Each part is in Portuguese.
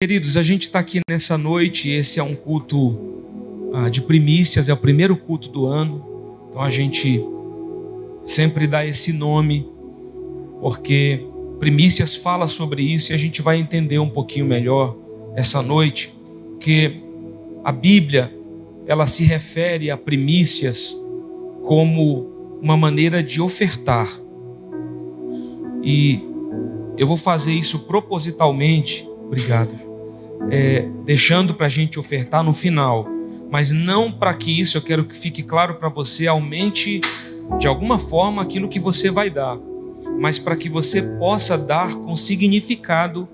Queridos, a gente está aqui nessa noite. Esse é um culto ah, de primícias, é o primeiro culto do ano. Então a gente sempre dá esse nome, porque primícias fala sobre isso e a gente vai entender um pouquinho melhor essa noite, que a Bíblia ela se refere a primícias como uma maneira de ofertar. E eu vou fazer isso propositalmente, obrigado é, deixando para a gente ofertar no final, mas não para que isso, eu quero que fique claro para você, aumente de alguma forma aquilo que você vai dar, mas para que você possa dar com significado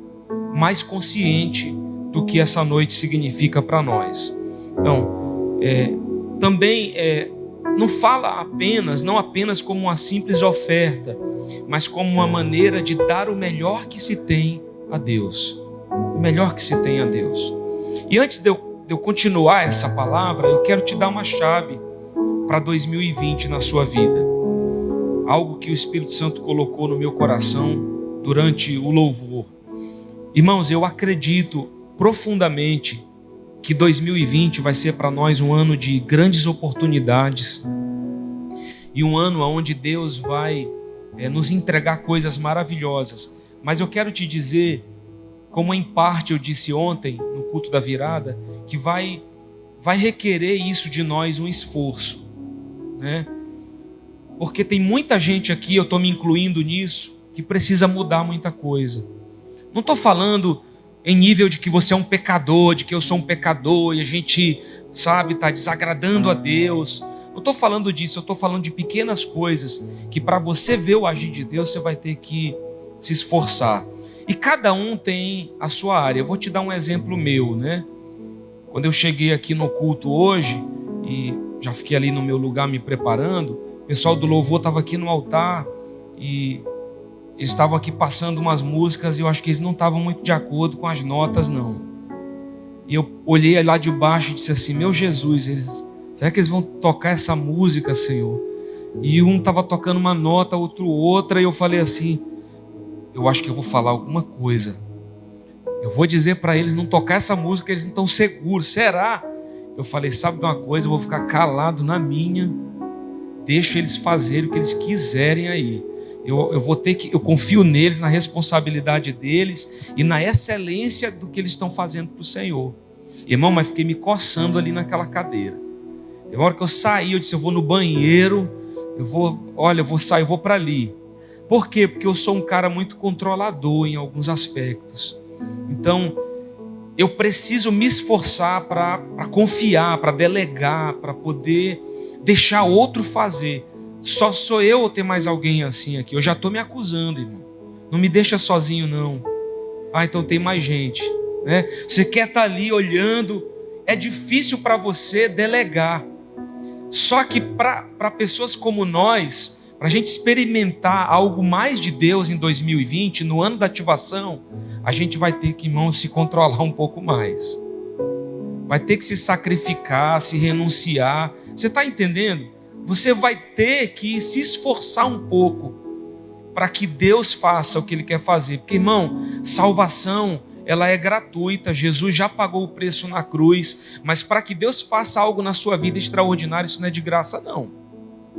mais consciente do que essa noite significa para nós. Então, é, também é, não fala apenas, não apenas como uma simples oferta, mas como uma maneira de dar o melhor que se tem a Deus o melhor que se tem a Deus. E antes de eu, de eu continuar essa palavra, eu quero te dar uma chave para 2020 na sua vida. Algo que o Espírito Santo colocou no meu coração durante o louvor. Irmãos, eu acredito profundamente que 2020 vai ser para nós um ano de grandes oportunidades e um ano onde Deus vai é, nos entregar coisas maravilhosas. Mas eu quero te dizer como em parte eu disse ontem no culto da virada, que vai vai requerer isso de nós um esforço, né? Porque tem muita gente aqui, eu estou me incluindo nisso, que precisa mudar muita coisa. Não estou falando em nível de que você é um pecador, de que eu sou um pecador e a gente, sabe, está desagradando a Deus. Não estou falando disso, eu estou falando de pequenas coisas que para você ver o agir de Deus, você vai ter que se esforçar. E cada um tem a sua área. Eu vou te dar um exemplo meu, né? Quando eu cheguei aqui no culto hoje e já fiquei ali no meu lugar me preparando, o pessoal do louvor estava aqui no altar e eles estavam aqui passando umas músicas e eu acho que eles não estavam muito de acordo com as notas, não. E eu olhei lá de baixo e disse assim: Meu Jesus, eles, será que eles vão tocar essa música, Senhor? E um estava tocando uma nota, outro outra, e eu falei assim: eu acho que eu vou falar alguma coisa. Eu vou dizer para eles não tocar essa música, eles não estão seguros. Será? Eu falei, sabe de uma coisa? Eu vou ficar calado na minha. Deixa eles fazerem o que eles quiserem aí. Eu, eu vou ter que, eu confio neles, na responsabilidade deles e na excelência do que eles estão fazendo para o Senhor. Irmão, mas fiquei me coçando ali naquela cadeira. Teve hora que eu saí, eu disse, eu vou no banheiro, eu vou, olha, eu vou sair, eu vou para ali. Por quê? Porque eu sou um cara muito controlador em alguns aspectos. Então, eu preciso me esforçar para confiar, para delegar, para poder deixar outro fazer. Só sou eu ou tem mais alguém assim aqui? Eu já estou me acusando, irmão. Não me deixa sozinho, não. Ah, então tem mais gente. Né? Você quer estar tá ali olhando, é difícil para você delegar. Só que para pessoas como nós, para a gente experimentar algo mais de Deus em 2020, no ano da ativação, a gente vai ter que, irmão, se controlar um pouco mais. Vai ter que se sacrificar, se renunciar. Você está entendendo? Você vai ter que se esforçar um pouco para que Deus faça o que Ele quer fazer. Porque, irmão, salvação ela é gratuita. Jesus já pagou o preço na cruz, mas para que Deus faça algo na sua vida extraordinário, isso não é de graça, não.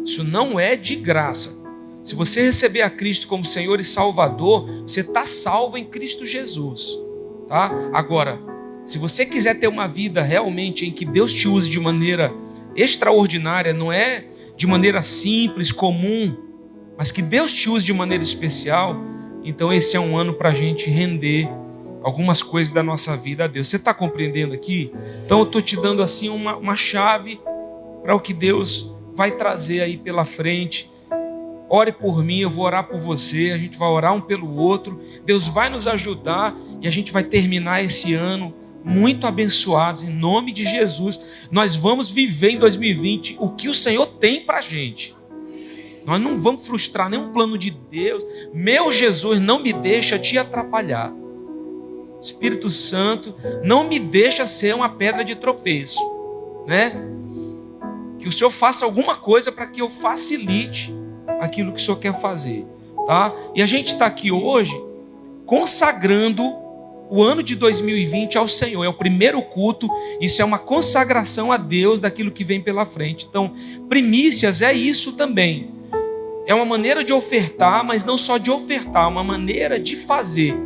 Isso não é de graça. Se você receber a Cristo como Senhor e Salvador, você está salvo em Cristo Jesus. Tá? Agora, se você quiser ter uma vida realmente em que Deus te use de maneira extraordinária, não é de maneira simples, comum, mas que Deus te use de maneira especial, então esse é um ano para a gente render algumas coisas da nossa vida a Deus. Você está compreendendo aqui? Então eu estou te dando assim uma, uma chave para o que Deus vai trazer aí pela frente. Ore por mim, eu vou orar por você, a gente vai orar um pelo outro. Deus vai nos ajudar e a gente vai terminar esse ano muito abençoados em nome de Jesus. Nós vamos viver em 2020 o que o Senhor tem para gente. Nós não vamos frustrar nenhum plano de Deus. Meu Jesus, não me deixa te atrapalhar. Espírito Santo, não me deixa ser uma pedra de tropeço, né? Que o Senhor faça alguma coisa para que eu facilite aquilo que o Senhor quer fazer, tá? E a gente está aqui hoje consagrando o ano de 2020 ao Senhor, é o primeiro culto, isso é uma consagração a Deus daquilo que vem pela frente. Então, primícias é isso também. É uma maneira de ofertar, mas não só de ofertar, uma maneira de fazer.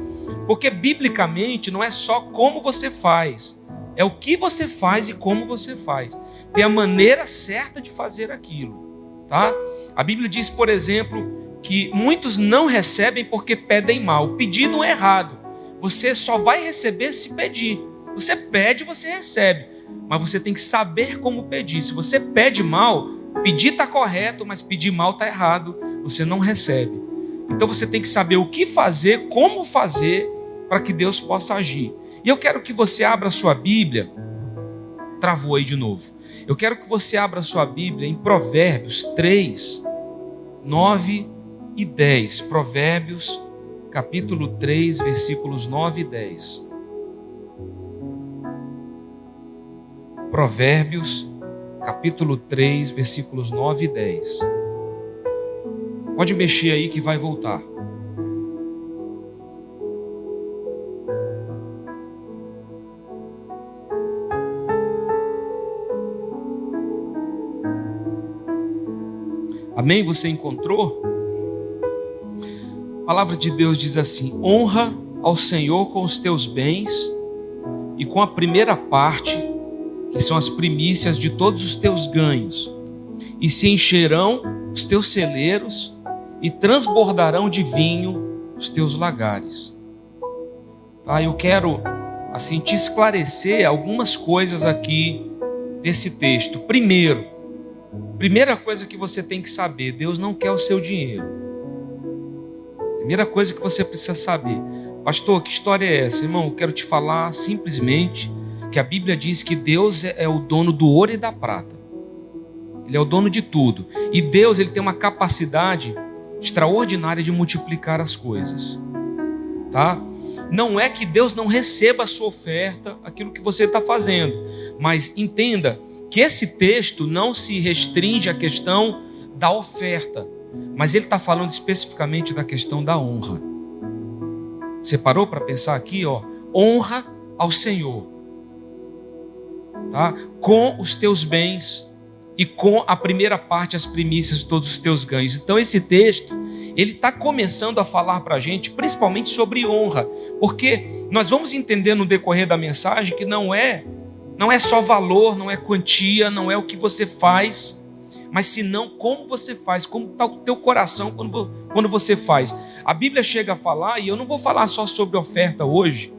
Porque biblicamente não é só como você faz, é o que você faz e como você faz. Tem a maneira certa de fazer aquilo, tá? A Bíblia diz, por exemplo, que muitos não recebem porque pedem mal. O pedido não é errado. Você só vai receber se pedir. Você pede, você recebe. Mas você tem que saber como pedir. Se você pede mal, Pedir está correto, mas pedir mal está errado. Você não recebe. Então você tem que saber o que fazer, como fazer, para que Deus possa agir. E eu quero que você abra sua Bíblia. Travou aí de novo. Eu quero que você abra sua Bíblia em Provérbios 3, 9 e 10. Provérbios, capítulo 3, versículos 9 e 10. Provérbios capítulo 3, versículos 9 e 10. Pode mexer aí que vai voltar. Amém? Você encontrou? A palavra de Deus diz assim: honra ao Senhor com os teus bens e com a primeira parte que são as primícias de todos os teus ganhos, e se encherão os teus celeiros e transbordarão de vinho os teus lagares. Tá, eu quero assim te esclarecer algumas coisas aqui desse texto. Primeiro, primeira coisa que você tem que saber, Deus não quer o seu dinheiro. Primeira coisa que você precisa saber. Pastor, que história é essa? Irmão, eu quero te falar simplesmente que a Bíblia diz que Deus é, é o dono do ouro e da prata. Ele é o dono de tudo. E Deus ele tem uma capacidade extraordinária de multiplicar as coisas. Tá? Não é que Deus não receba a sua oferta, aquilo que você está fazendo, mas entenda que esse texto não se restringe à questão da oferta, mas ele está falando especificamente da questão da honra. Você parou para pensar aqui, ó? Honra ao Senhor tá? com os teus bens e com a primeira parte, as primícias de todos os teus ganhos. Então, esse texto, ele está começando a falar para a gente, principalmente sobre honra, porque nós vamos entender no decorrer da mensagem que não é, não é só valor, não é quantia, não é o que você faz, mas senão como você faz, como está o teu coração quando, quando você faz. A Bíblia chega a falar, e eu não vou falar só sobre oferta hoje,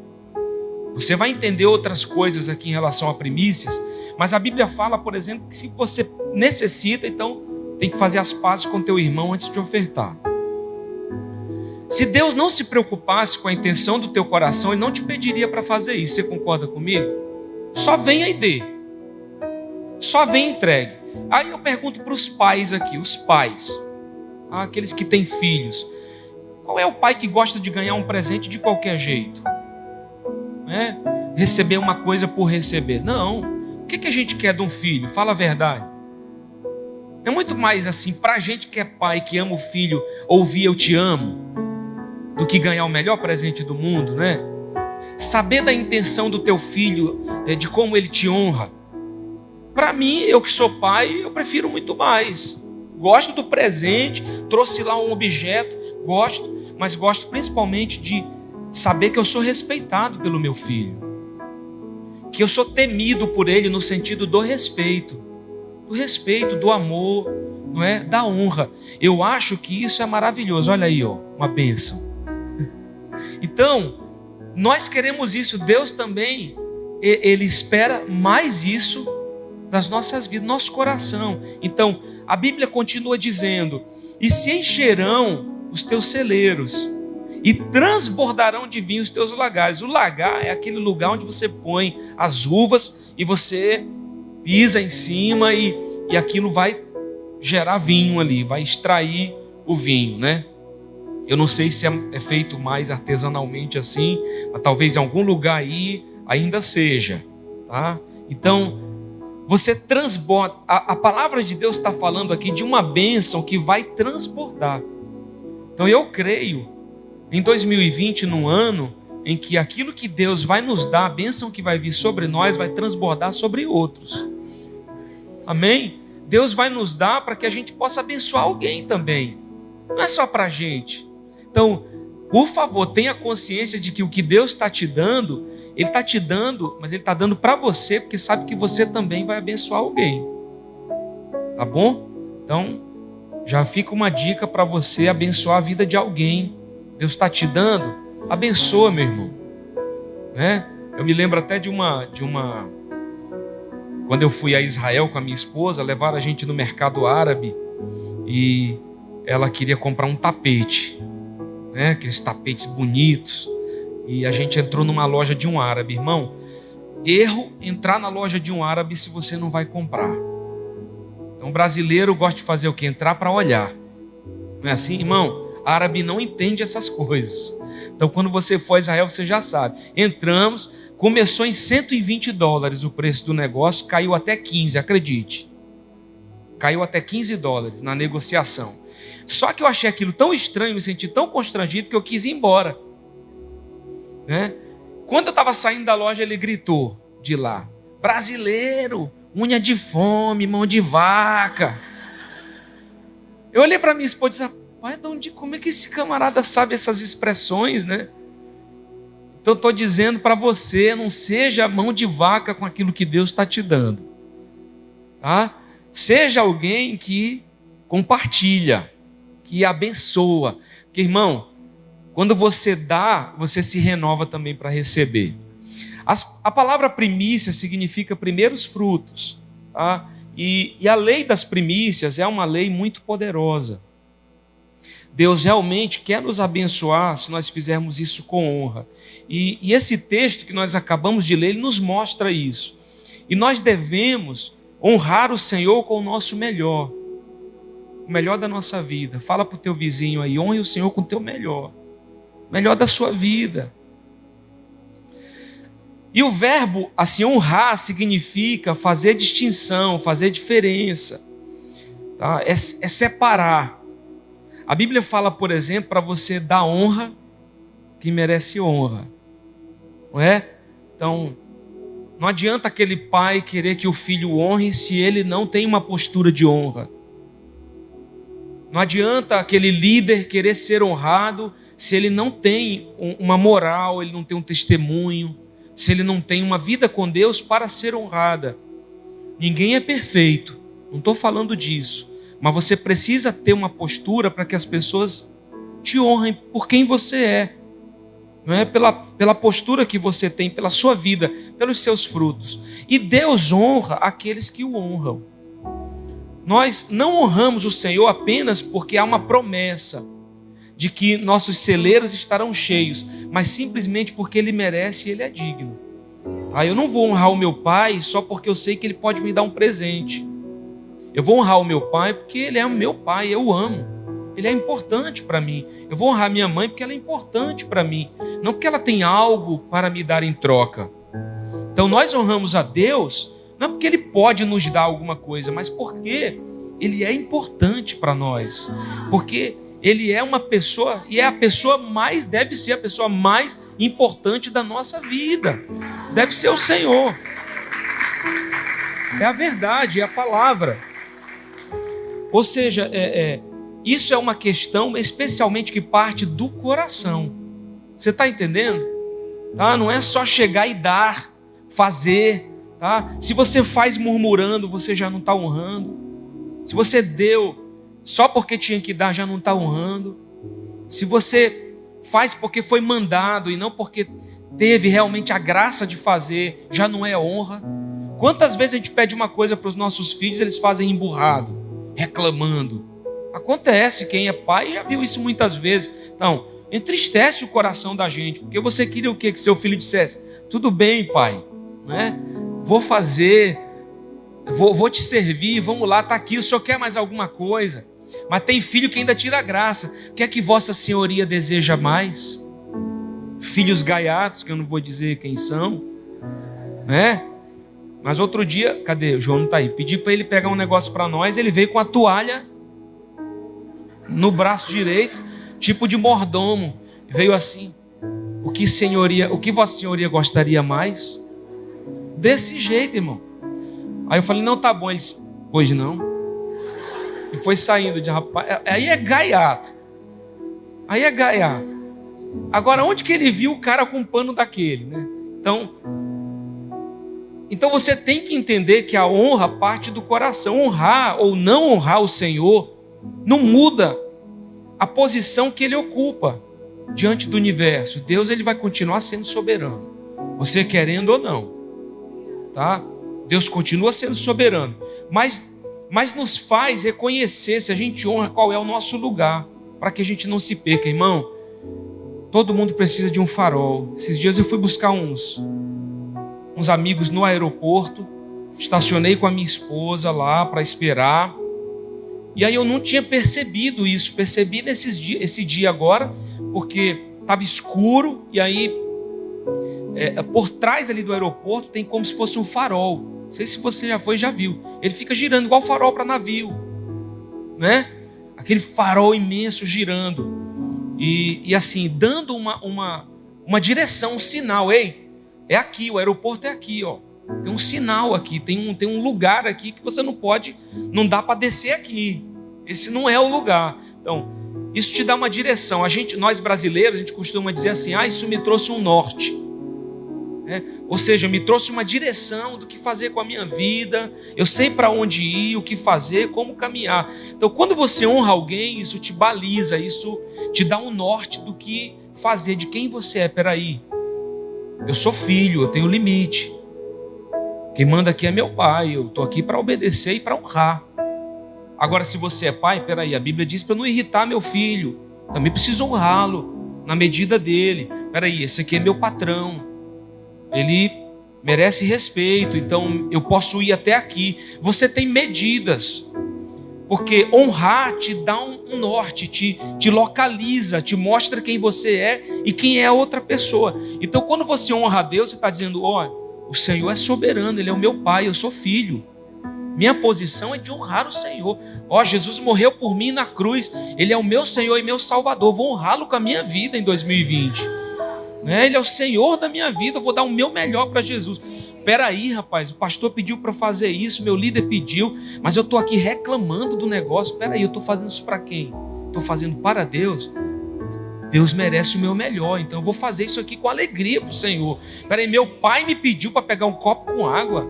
você vai entender outras coisas aqui em relação a primícias, mas a Bíblia fala, por exemplo, que se você necessita, então tem que fazer as pazes com teu irmão antes de ofertar. Se Deus não se preocupasse com a intenção do teu coração, Ele não te pediria para fazer isso. Você concorda comigo? Só venha e dê. Só vem e entregue. Aí eu pergunto para os pais aqui, os pais, aqueles que têm filhos. Qual é o pai que gosta de ganhar um presente de qualquer jeito? né? receber uma coisa por receber. Não. O que, que a gente quer de um filho? Fala a verdade. É muito mais assim, para a gente que é pai, que ama o filho, ouvir eu te amo, do que ganhar o melhor presente do mundo, né? Saber da intenção do teu filho, é, de como ele te honra. Para mim, eu que sou pai, eu prefiro muito mais. Gosto do presente, trouxe lá um objeto, gosto, mas gosto principalmente de saber que eu sou respeitado pelo meu filho, que eu sou temido por ele no sentido do respeito, do respeito, do amor, não é? Da honra. Eu acho que isso é maravilhoso. Olha aí, ó, uma bênção. Então, nós queremos isso. Deus também, ele espera mais isso das nossas vidas, nosso coração. Então, a Bíblia continua dizendo: e se encherão os teus celeiros e transbordarão de vinho os teus lagares. O lagar é aquele lugar onde você põe as uvas e você pisa em cima e, e aquilo vai gerar vinho ali, vai extrair o vinho, né? Eu não sei se é, é feito mais artesanalmente assim, mas talvez em algum lugar aí ainda seja, tá? Então, você transborda. A, a palavra de Deus está falando aqui de uma bênção que vai transbordar. Então, eu creio em 2020, no ano em que aquilo que Deus vai nos dar, a bênção que vai vir sobre nós, vai transbordar sobre outros. Amém? Deus vai nos dar para que a gente possa abençoar alguém também. Não é só para a gente. Então, por favor, tenha consciência de que o que Deus está te dando, Ele está te dando, mas Ele está dando para você, porque sabe que você também vai abençoar alguém. Tá bom? Então, já fica uma dica para você abençoar a vida de alguém. Deus está te dando, abençoa, meu irmão. Né? Eu me lembro até de uma, de uma, quando eu fui a Israel com a minha esposa, levaram a gente no mercado árabe e ela queria comprar um tapete, né? Aqueles tapetes bonitos. E a gente entrou numa loja de um árabe, irmão. Erro entrar na loja de um árabe se você não vai comprar. Então, brasileiro gosta de fazer o que? Entrar para olhar. Não é assim, irmão? Árabe não entende essas coisas. Então, quando você for a Israel, você já sabe. Entramos, começou em 120 dólares o preço do negócio, caiu até 15, acredite. Caiu até 15 dólares na negociação. Só que eu achei aquilo tão estranho, me senti tão constrangido que eu quis ir embora. Né? Quando eu estava saindo da loja, ele gritou de lá: Brasileiro, unha de fome, mão de vaca. Eu olhei para minha esposa e disse: Pai, de onde, como é que esse camarada sabe essas expressões, né? Então estou dizendo para você, não seja mão de vaca com aquilo que Deus está te dando, tá? Seja alguém que compartilha, que abençoa, que irmão, quando você dá, você se renova também para receber. As, a palavra primícia significa primeiros frutos. Tá? E, e a lei das primícias é uma lei muito poderosa. Deus realmente quer nos abençoar se nós fizermos isso com honra. E, e, esse texto que nós acabamos de ler, ele nos mostra isso. E nós devemos honrar o Senhor com o nosso melhor, o melhor da nossa vida. Fala para o teu vizinho aí, honre o Senhor com o teu melhor, melhor da sua vida. E o verbo, assim, honrar significa fazer distinção, fazer diferença, tá? é, é separar. A Bíblia fala, por exemplo, para você dar honra que merece honra, não é? Então, não adianta aquele pai querer que o filho honre se ele não tem uma postura de honra. Não adianta aquele líder querer ser honrado se ele não tem uma moral, ele não tem um testemunho se ele não tem uma vida com Deus para ser honrada. Ninguém é perfeito, não estou falando disso, mas você precisa ter uma postura para que as pessoas te honrem por quem você é, não é pela, pela postura que você tem, pela sua vida, pelos seus frutos. E Deus honra aqueles que o honram. Nós não honramos o Senhor apenas porque há uma promessa de que nossos celeiros estarão cheios, mas simplesmente porque ele merece e ele é digno. Tá? Eu não vou honrar o meu pai só porque eu sei que ele pode me dar um presente. Eu vou honrar o meu pai porque ele é o meu pai, eu o amo. Ele é importante para mim. Eu vou honrar minha mãe porque ela é importante para mim, não porque ela tem algo para me dar em troca. Então nós honramos a Deus não porque ele pode nos dar alguma coisa, mas porque ele é importante para nós. Porque ele é uma pessoa e é a pessoa mais, deve ser a pessoa mais importante da nossa vida. Deve ser o Senhor. É a verdade, é a palavra. Ou seja, é, é, isso é uma questão especialmente que parte do coração. Você está entendendo? Tá? Não é só chegar e dar, fazer. Tá? Se você faz murmurando, você já não está honrando. Se você deu só porque tinha que dar já não está honrando. Se você faz porque foi mandado e não porque teve realmente a graça de fazer, já não é honra. Quantas vezes a gente pede uma coisa para os nossos filhos, eles fazem emburrado, reclamando. Acontece, quem é pai já viu isso muitas vezes. Então, entristece o coração da gente, porque você queria o quê? Que seu filho dissesse: Tudo bem, pai, né? Vou fazer, vou, vou te servir, vamos lá, está aqui, o senhor quer mais alguma coisa? Mas tem filho que ainda tira graça. O que é que Vossa Senhoria deseja mais? Filhos gaiatos, que eu não vou dizer quem são, né? Mas outro dia, cadê? O João não está aí. Pedi para ele pegar um negócio para nós. Ele veio com a toalha no braço direito, tipo de mordomo. Veio assim. O que senhoria, o que vossa senhoria gostaria mais? Desse jeito, irmão. Aí eu falei, não, tá bom. Ele disse, pois não. E foi saindo de rapaz. É, aí é gaiato. Aí é gaiato. Agora, onde que ele viu o cara com um pano daquele, né? Então, então você tem que entender que a honra parte do coração. Honrar ou não honrar o Senhor não muda a posição que ele ocupa diante do universo. Deus ele vai continuar sendo soberano. Você querendo ou não. Tá? Deus continua sendo soberano, mas mas nos faz reconhecer se a gente honra qual é o nosso lugar, para que a gente não se perca, irmão. Todo mundo precisa de um farol. Esses dias eu fui buscar uns uns amigos no aeroporto, estacionei com a minha esposa lá para esperar. E aí eu não tinha percebido isso, percebi nesses dias, esse dia agora, porque estava escuro e aí é, por trás ali do aeroporto tem como se fosse um farol. Não sei se você já foi, já viu. Ele fica girando igual farol para navio, né? Aquele farol imenso girando e, e assim dando uma, uma, uma direção, um sinal. Ei, é aqui, o aeroporto é aqui, ó. Tem um sinal aqui, tem um, tem um lugar aqui que você não pode, não dá para descer aqui. Esse não é o lugar. Então, isso te dá uma direção. A gente, nós brasileiros, a gente costuma dizer assim: "Ah, isso me trouxe um norte". É, ou seja, me trouxe uma direção do que fazer com a minha vida, eu sei para onde ir, o que fazer, como caminhar. Então, quando você honra alguém, isso te baliza, isso te dá um norte do que fazer, de quem você é. Peraí, eu sou filho, eu tenho limite. Quem manda aqui é meu pai, eu estou aqui para obedecer e para honrar. Agora, se você é pai, peraí, a Bíblia diz para não irritar meu filho, também preciso honrá-lo na medida dele. Peraí, esse aqui é meu patrão, ele merece respeito, então eu posso ir até aqui. Você tem medidas, porque honrar te dá um, norte, te, te localiza, te mostra quem você é e quem é a outra pessoa. Então, quando você honra a Deus, você está dizendo: olha, o Senhor é soberano, Ele é o meu pai, eu sou filho. Minha posição é de honrar o Senhor. Ó, Jesus morreu por mim na cruz. Ele é o meu Senhor e meu Salvador. Vou honrá-lo com a minha vida em 2020. Né? Ele é o Senhor da minha vida, eu vou dar o meu melhor para Jesus. Peraí, rapaz, o pastor pediu para fazer isso, meu líder pediu, mas eu estou aqui reclamando do negócio. Peraí, eu estou fazendo isso para quem? Estou fazendo para Deus. Deus merece o meu melhor, então eu vou fazer isso aqui com alegria para o Senhor. Peraí, meu pai me pediu para pegar um copo com água,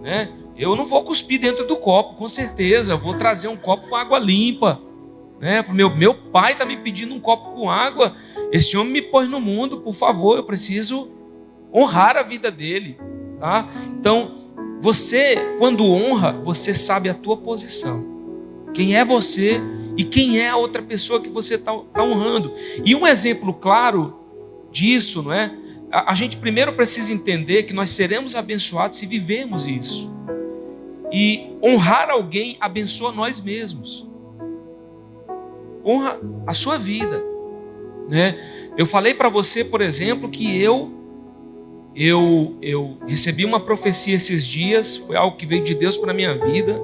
né? Eu não vou cuspir dentro do copo, com certeza. Eu vou trazer um copo com água limpa. Né? Meu, meu pai está me pedindo um copo com água. Esse homem me pôs no mundo, por favor, eu preciso honrar a vida dele. Tá? Então, você, quando honra, você sabe a tua posição. Quem é você e quem é a outra pessoa que você está tá honrando. E um exemplo claro disso, não é? A, a gente primeiro precisa entender que nós seremos abençoados se vivermos isso. E honrar alguém abençoa nós mesmos honra a sua vida, né? Eu falei para você, por exemplo, que eu eu eu recebi uma profecia esses dias, foi algo que veio de Deus para minha vida,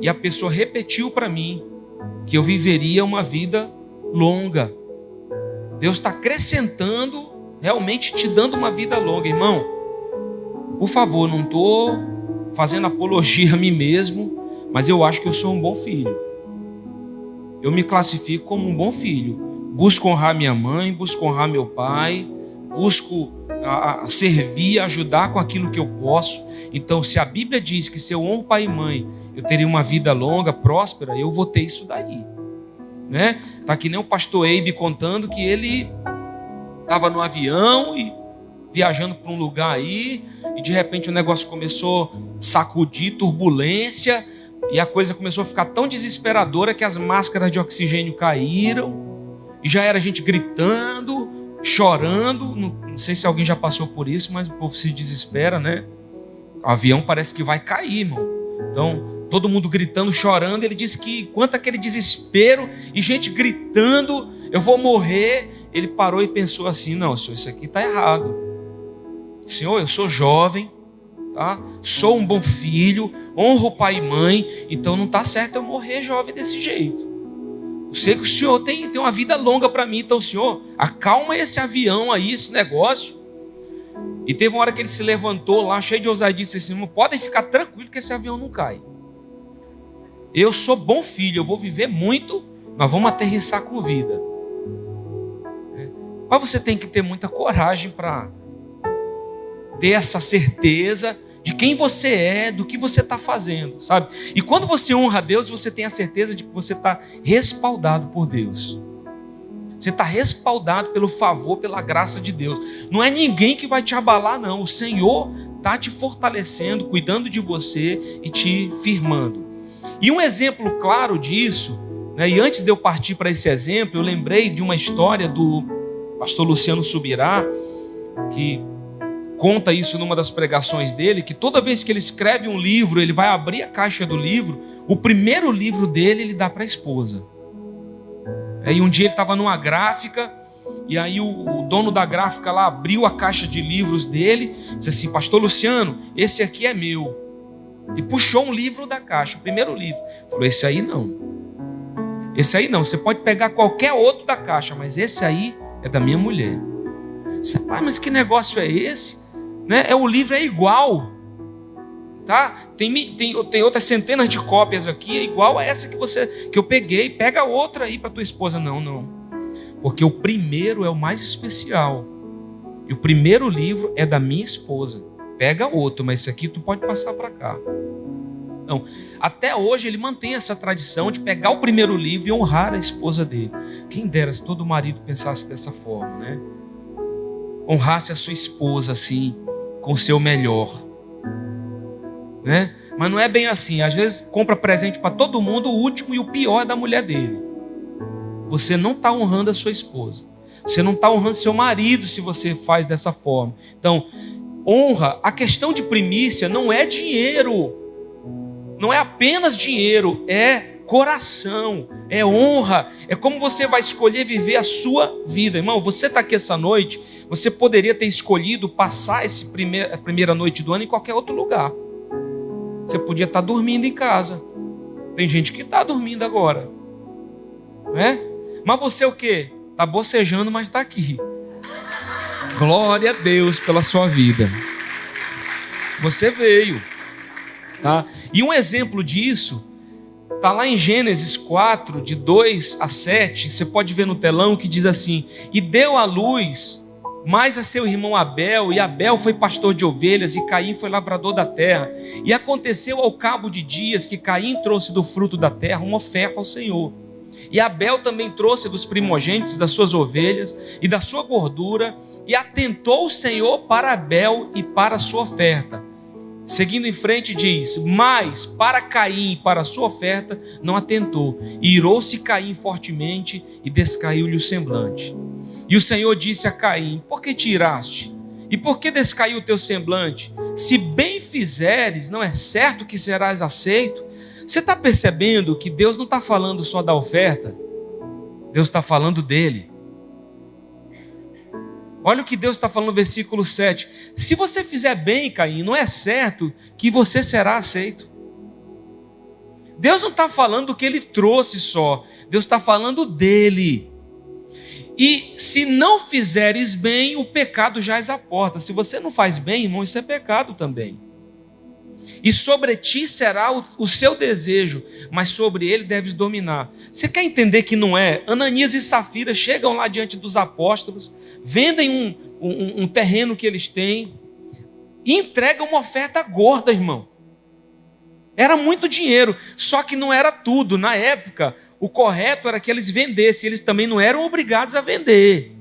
e a pessoa repetiu para mim que eu viveria uma vida longa. Deus está acrescentando, realmente te dando uma vida longa, irmão. Por favor, não estou fazendo apologia a mim mesmo, mas eu acho que eu sou um bom filho eu me classifico como um bom filho. Busco honrar minha mãe, busco honrar meu pai, busco a, a servir, ajudar com aquilo que eu posso. Então, se a Bíblia diz que se eu honro pai e mãe, eu teria uma vida longa, próspera, eu vou ter isso daí. Né? Tá que nem o pastor Eibe contando que ele estava no avião e viajando para um lugar aí, e de repente o negócio começou a sacudir, turbulência, e a coisa começou a ficar tão desesperadora que as máscaras de oxigênio caíram. E já era gente gritando, chorando. Não, não sei se alguém já passou por isso, mas o povo se desespera, né? O avião parece que vai cair, irmão. Então, todo mundo gritando, chorando. Ele disse que enquanto aquele desespero e gente gritando, eu vou morrer. Ele parou e pensou assim: não, senhor, isso aqui está errado. Senhor, eu sou jovem, tá? Sou um bom filho, honro pai e mãe, então não está certo eu morrer jovem desse jeito. Eu sei que o senhor tem, tem uma vida longa para mim, então, senhor, acalma esse avião aí, esse negócio. E teve uma hora que ele se levantou lá, cheio de ousadia, e disse assim: podem ficar tranquilo que esse avião não cai. Eu sou bom filho, eu vou viver muito, mas vamos aterrissar com vida. É. Mas você tem que ter muita coragem para ter essa certeza de quem você é, do que você está fazendo, sabe? E quando você honra a Deus, você tem a certeza de que você está respaldado por Deus. Você está respaldado pelo favor, pela graça de Deus. Não é ninguém que vai te abalar, não. O Senhor está te fortalecendo, cuidando de você e te firmando. E um exemplo claro disso, né, e antes de eu partir para esse exemplo, eu lembrei de uma história do pastor Luciano Subirá, que conta isso numa das pregações dele, que toda vez que ele escreve um livro, ele vai abrir a caixa do livro, o primeiro livro dele ele dá para a esposa. Aí um dia ele estava numa gráfica, e aí o, o, dono da gráfica lá abriu a caixa de livros dele, disse assim: Pastor Luciano, esse aqui é meu. E puxou um livro da caixa, o primeiro livro. Falou: Esse aí não. Esse aí não. Você pode pegar qualquer outro da caixa, mas esse aí é da minha mulher. Você, ah, mas que negócio é esse? Né? É o livro é igual, tá? Tem, tem, tem outras centenas de cópias aqui, é igual a essa que você que eu peguei. Pega outra aí para tua esposa, não, não, porque o primeiro é o mais especial e o primeiro livro é da minha esposa. Pega outro, mas esse aqui tu pode passar para cá. Então, até hoje ele mantém essa tradição de pegar o primeiro livro e honrar a esposa dele. Quem dera se todo marido pensasse dessa forma, né? Honrasse a sua esposa assim, com o seu melhor. Né? Mas não é bem assim. Às vezes compra presente para todo mundo, o último e o pior é da mulher dele. Você não está honrando a sua esposa. Você não está honrando seu marido se você faz dessa forma. Então, honra, a questão de primícia não é dinheiro. Não é apenas dinheiro, é coração, é honra, é como você vai escolher viver a sua vida. Irmão, você está aqui essa noite, você poderia ter escolhido passar esse primeir, a primeira noite do ano em qualquer outro lugar. Você podia estar tá dormindo em casa. Tem gente que está dormindo agora. Não é? Mas você o quê? Está bocejando, mas está aqui. Glória a Deus pela sua vida. Você veio. Tá? E um exemplo disso Está lá em Gênesis 4, de 2 a 7, você pode ver no telão que diz assim: E deu à luz mais a seu irmão Abel, e Abel foi pastor de ovelhas, e Caim foi lavrador da terra. E aconteceu ao cabo de dias que Caim trouxe do fruto da terra uma oferta ao Senhor. E Abel também trouxe dos primogênitos das suas ovelhas e da sua gordura, e atentou o Senhor para Abel e para a sua oferta. Seguindo em frente, diz: Mas para Caim e para sua oferta não atentou. E irou-se Caim fortemente e descaiu-lhe o semblante. E o Senhor disse a Caim: Por que tiraste? E por que descaiu o teu semblante? Se bem fizeres, não é certo que serás aceito? Você está percebendo que Deus não está falando só da oferta, Deus está falando dele. Olha o que Deus está falando no versículo 7. Se você fizer bem, Caim, não é certo que você será aceito. Deus não está falando do que ele trouxe só, Deus está falando dele. E se não fizeres bem, o pecado já à porta. Se você não faz bem, irmão, isso é pecado também e sobre ti será o, o, seu desejo, mas sobre ele deves dominar. Você quer entender que não é? Ananias e Safira chegam lá diante dos apóstolos, vendem um, um, um terreno que eles têm e entregam uma oferta gorda, irmão. Era muito dinheiro, só que não era tudo. Na época, o correto era que eles vendessem, eles também não eram obrigados a vender.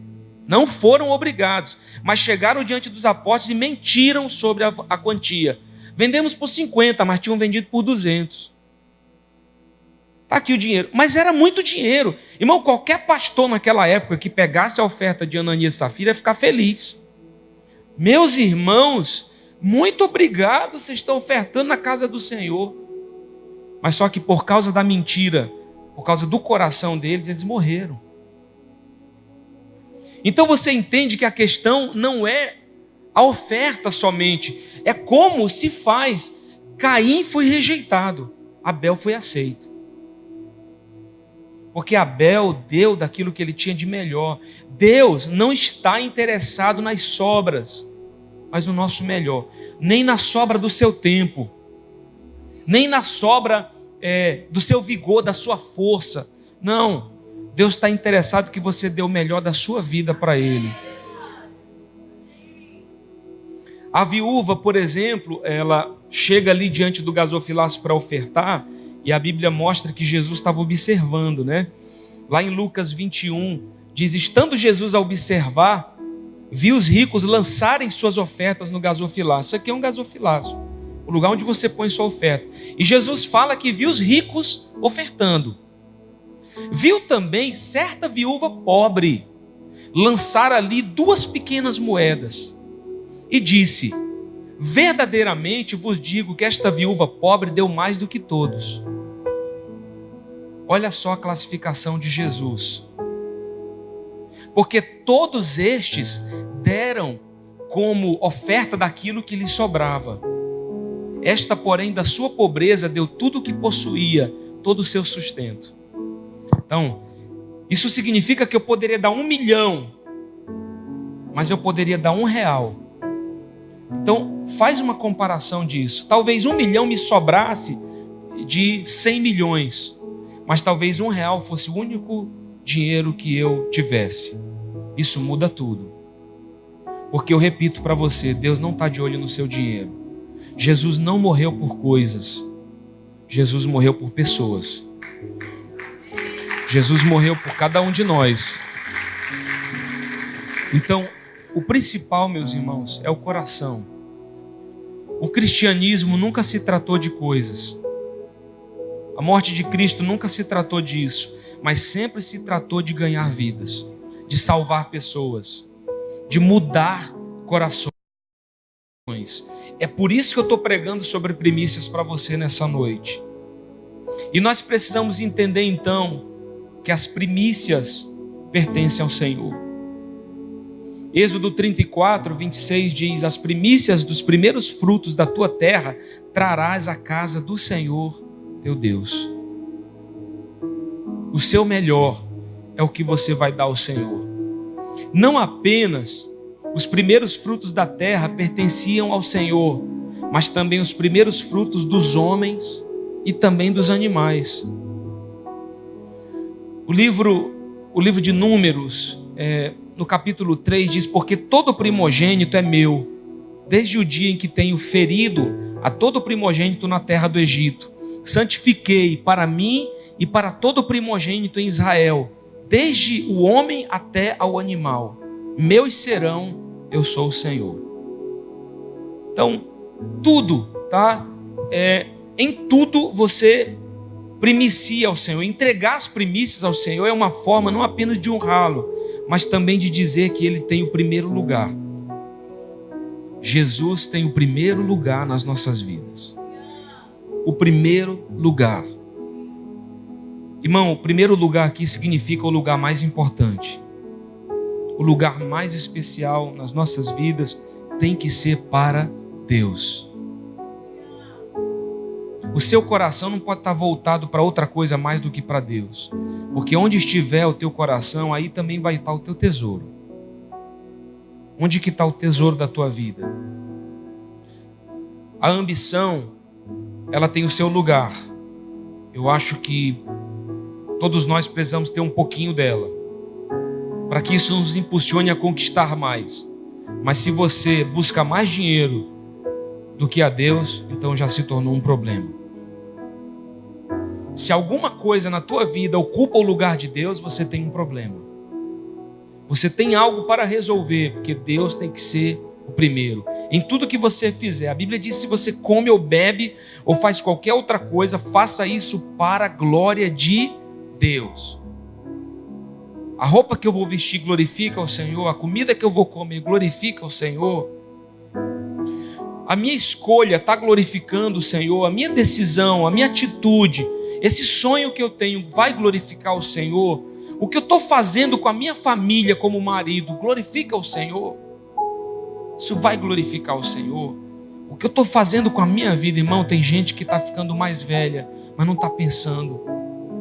Não foram obrigados, mas chegaram diante dos apóstolos e mentiram sobre a, a quantia Vendemos por 50, mas tinham vendido por 200. Está aqui o dinheiro. Mas era muito dinheiro. Irmão, qualquer pastor naquela época que pegasse a oferta de Ananias e Safira ia ficar feliz. Meus irmãos, muito obrigado, vocês estão ofertando na casa do Senhor. Mas só que por causa da mentira, por causa do coração deles, eles morreram. Então você entende que a questão não é a oferta somente. É como se faz. Caim foi rejeitado, Abel foi aceito. Porque Abel deu daquilo que ele tinha de melhor. Deus não está interessado nas sobras, mas no nosso melhor. Nem na sobra do seu tempo, nem na sobra é, do seu vigor, da sua força. Não. Deus está interessado que você dê o melhor da sua vida para Ele. A viúva, por exemplo, ela chega ali diante do gasofilaço para ofertar, e a Bíblia mostra que Jesus estava observando, né? Lá em Lucas 21, diz: Estando Jesus a observar, viu os ricos lançarem suas ofertas no gasofilaço. Isso aqui é um gasofilaço, o lugar onde você põe sua oferta. E Jesus fala que viu os ricos ofertando. Viu também certa viúva pobre lançar ali duas pequenas moedas e disse: Verdadeiramente vos digo que esta viúva pobre deu mais do que todos. Olha só a classificação de Jesus. Porque todos estes deram como oferta daquilo que lhes sobrava. Esta, porém, da sua pobreza deu tudo o que possuía, todo o seu sustento. Então, isso significa que eu poderia dar um milhão, mas eu poderia dar um real então, faz uma comparação disso. Talvez um milhão me sobrasse de 100 milhões, mas talvez um real fosse o único dinheiro que eu tivesse. Isso muda tudo. Porque eu repito para você: Deus não está de olho no seu dinheiro. Jesus não morreu por coisas, Jesus morreu por pessoas. Jesus morreu por cada um de nós. Então, o principal, meus irmãos, é o coração. O cristianismo nunca se tratou de coisas. A morte de Cristo nunca se tratou disso, mas sempre se tratou de ganhar vidas, de salvar pessoas, de mudar corações. É por isso que eu estou pregando sobre primícias para você nessa noite. E nós precisamos entender então que as primícias pertencem ao Senhor. Êxodo 34, 26 diz: As primícias dos primeiros frutos da tua terra trarás à casa do Senhor teu Deus. O seu melhor é o que você vai dar ao Senhor. Não apenas os primeiros frutos da terra pertenciam ao Senhor, mas também os primeiros frutos dos homens e também dos animais. O livro, o livro de Números, é, no capítulo 3, diz: Porque todo primogênito é meu, desde o dia em que tenho ferido a todo primogênito na terra do Egito. Santifiquei para mim e para todo primogênito em Israel, desde o homem até ao animal. Meus serão, eu sou o Senhor. Então, tudo, tá? É, em tudo você primicia ao Senhor. Entregar as primícias ao Senhor é uma forma não apenas de honrá-lo, mas também de dizer que ele tem o primeiro lugar. Jesus tem o primeiro lugar nas nossas vidas. O primeiro lugar. Irmão, o primeiro lugar aqui significa o lugar mais importante. O lugar mais especial nas nossas vidas tem que ser para Deus. O seu coração não pode estar voltado para outra coisa mais do que para Deus. Porque onde estiver o teu coração, aí também vai estar o teu tesouro. Onde que está o tesouro da tua vida? A ambição, ela tem o seu lugar. Eu acho que todos nós precisamos ter um pouquinho dela. Para que isso nos impulsione a conquistar mais. Mas se você busca mais dinheiro do que a Deus, então já se tornou um problema. Se alguma coisa na tua vida ocupa o lugar de Deus, você tem um problema. Você tem algo para resolver, porque Deus tem que ser o primeiro. Em tudo que você fizer, a Bíblia diz: se você come ou bebe ou faz qualquer outra coisa, faça isso para a glória de Deus. A roupa que eu vou vestir glorifica o Senhor, a comida que eu vou comer glorifica o Senhor. A minha escolha está glorificando o Senhor, a minha decisão, a minha atitude esse sonho que eu tenho vai glorificar o Senhor? O que eu estou fazendo com a minha família como marido glorifica o Senhor? Isso vai glorificar o Senhor? O que eu estou fazendo com a minha vida, irmão? Tem gente que está ficando mais velha, mas não está pensando,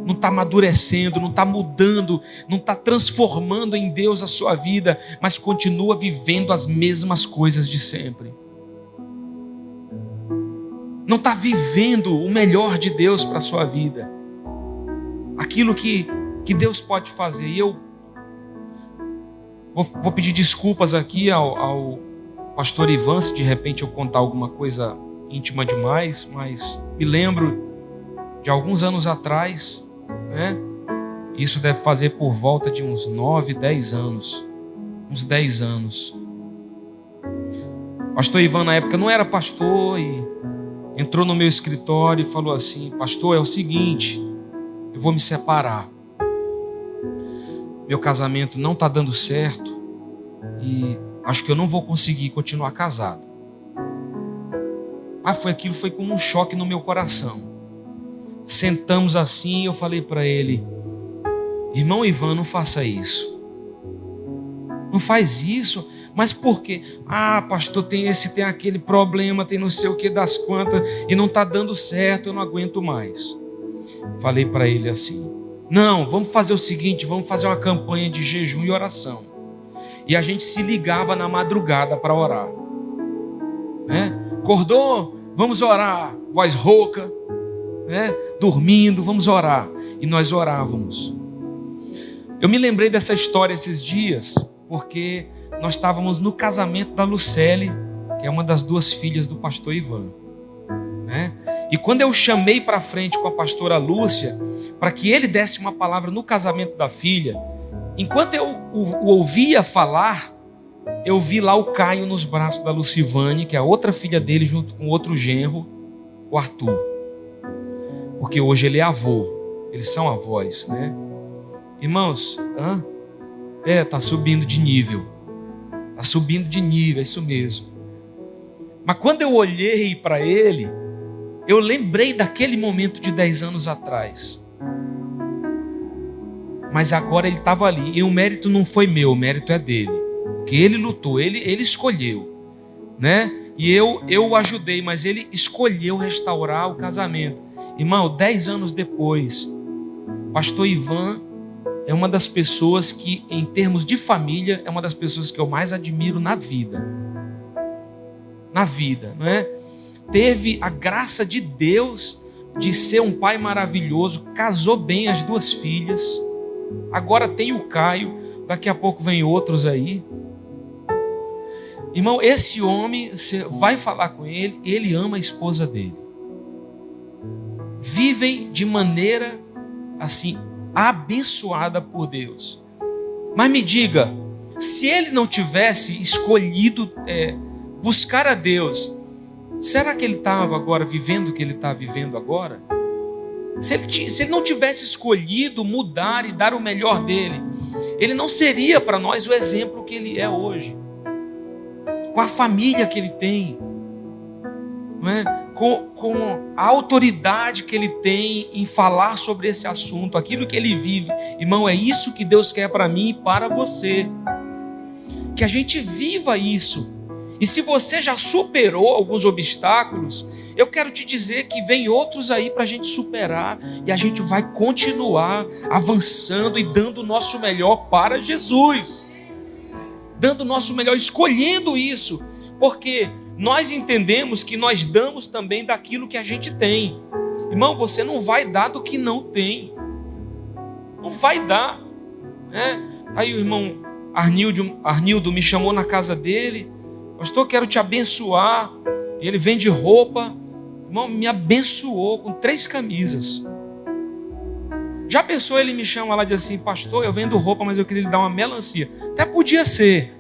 não está amadurecendo, não está mudando, não está transformando em Deus a sua vida, mas continua vivendo as mesmas coisas de sempre. Não está vivendo o melhor de Deus para a sua vida. Aquilo que, que Deus pode fazer. E eu vou, vou pedir desculpas aqui ao, ao pastor Ivan, se de repente eu contar alguma coisa íntima demais, mas me lembro de alguns anos atrás, né? Isso deve fazer por volta de uns 9, 10 anos. Uns 10 anos. Pastor Ivan, na época, não era pastor e entrou no meu escritório e falou assim: Pastor, é o seguinte, eu vou me separar. Meu casamento não está dando certo e acho que eu não vou conseguir continuar casado. Ah, foi aquilo, foi como um choque no meu coração. Sentamos assim e eu falei para ele: Irmão Ivan, não faça isso. Não faz isso. Mas por quê? Ah, pastor, tem esse, tem aquele problema, tem não sei o que das quantas, e não está dando certo, eu não aguento mais. Falei para ele assim: Não, vamos fazer o seguinte, vamos fazer uma campanha de jejum e oração. E a gente se ligava na madrugada para orar. Né? Acordou? Vamos orar. Voz rouca, né? dormindo, vamos orar. E nós orávamos. Eu me lembrei dessa história esses dias, porque nós estávamos no casamento da Lucelle, que é uma das duas filhas do pastor Ivan. Né? E quando eu chamei para frente com a pastora Lúcia, para que ele desse uma palavra no casamento da filha, enquanto eu o, o ouvia falar, eu vi lá o Caio nos braços da Lucivane, que é a outra filha dele, junto com outro genro, o Arthur. Porque hoje ele é avô, eles são avós, né? Irmãos, hã? é, tá subindo de nível. Tá subindo de nível, é isso mesmo. Mas quando eu olhei para ele, eu lembrei daquele momento de 10 anos atrás. Mas agora ele estava ali. E o mérito não foi meu, o mérito é dele que ele lutou, ele, ele escolheu, né? E eu, eu o ajudei, mas ele escolheu restaurar o casamento. Irmão, dez anos depois, pastor Ivan é uma das pessoas que, em termos de família, é uma das pessoas que eu mais admiro na vida. Na vida, não é? Teve a graça de Deus de ser um pai maravilhoso, casou bem as duas filhas. Agora tem o Caio, daqui a pouco vem outros aí. Irmão, esse homem, você vai falar com ele, ele ama a esposa dele. Vivem de maneira assim, abençoada por Deus. Mas me diga, se ele não tivesse escolhido é, buscar a Deus, será que ele estava agora vivendo o que ele está vivendo agora? Se ele, se ele não tivesse escolhido mudar e dar o melhor dele, ele não seria para nós o exemplo que ele é hoje com a família que ele tem, não é? Com, com a autoridade que ele tem em falar sobre esse assunto, aquilo que ele vive. Irmão, é isso que Deus quer para mim e para você. Que a gente viva isso. E se você já superou alguns obstáculos, eu quero te dizer que vem outros aí para a gente superar e a gente vai continuar avançando e dando o nosso melhor para Jesus dando o nosso melhor, escolhendo isso, porque nós entendemos que nós damos também daquilo que a gente tem. Irmão, você não vai dar do que não tem. Não vai dar. Né? Aí o irmão Arnildo, Arnildo me chamou na casa dele. Pastor, quero te abençoar. Ele vende roupa. Irmão, me abençoou com três camisas. Já pensou ele me chama lá e diz assim, pastor, eu vendo roupa, mas eu queria lhe dar uma melancia. Até podia ser,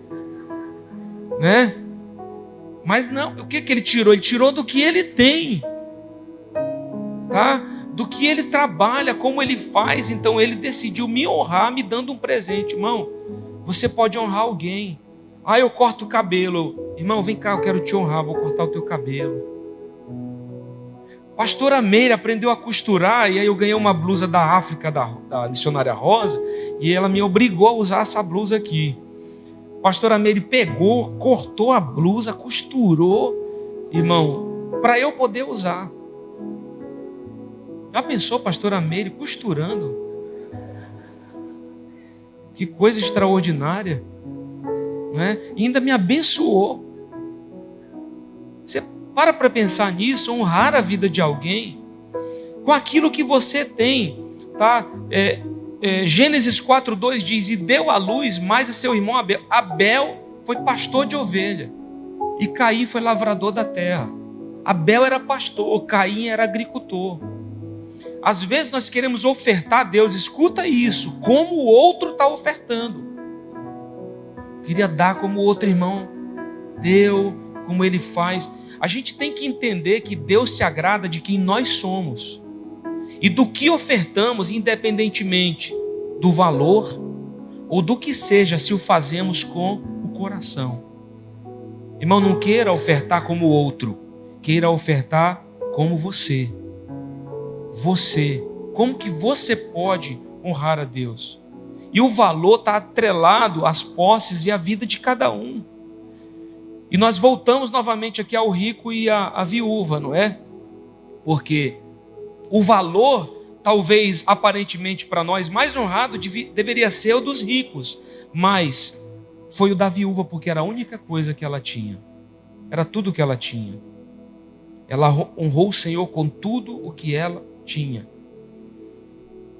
né? Mas não, o que que ele tirou? Ele tirou do que ele tem, tá? Do que ele trabalha, como ele faz. Então ele decidiu me honrar, me dando um presente, irmão. Você pode honrar alguém. Ah, eu corto o cabelo. Irmão, vem cá, eu quero te honrar, vou cortar o teu cabelo. Pastora Meire aprendeu a costurar e aí eu ganhei uma blusa da África, da, da missionária Rosa, e ela me obrigou a usar essa blusa aqui. Pastora Meire pegou, cortou a blusa, costurou, irmão, para eu poder usar. Já pensou, pastora Meire, costurando? Que coisa extraordinária. Não é? E ainda me abençoou. Você para para pensar nisso, honrar a vida de alguém com aquilo que você tem. Tá? É, é, Gênesis 4,2 diz: E deu à luz mais a seu irmão Abel. Abel foi pastor de ovelha, e Caim foi lavrador da terra. Abel era pastor, Caim era agricultor. Às vezes nós queremos ofertar a Deus, escuta isso, como o outro está ofertando. Queria dar como o outro irmão deu, como ele faz. A gente tem que entender que Deus se agrada de quem nós somos e do que ofertamos, independentemente do valor ou do que seja, se o fazemos com o coração. Irmão, não queira ofertar como o outro, queira ofertar como você. Você, como que você pode honrar a Deus? E o valor está atrelado às posses e à vida de cada um. E nós voltamos novamente aqui ao rico e à, à viúva, não é? Porque o valor, talvez aparentemente para nós mais honrado, deveria ser o dos ricos, mas foi o da viúva, porque era a única coisa que ela tinha, era tudo que ela tinha. Ela honrou o Senhor com tudo o que ela tinha.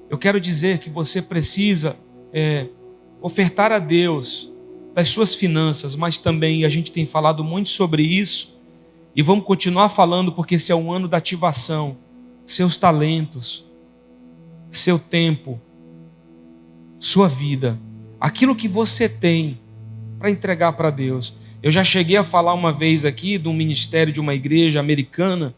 Eu quero dizer que você precisa é, ofertar a Deus das suas finanças, mas também a gente tem falado muito sobre isso e vamos continuar falando porque esse é um ano da ativação seus talentos, seu tempo, sua vida, aquilo que você tem para entregar para Deus. Eu já cheguei a falar uma vez aqui de um ministério de uma igreja americana.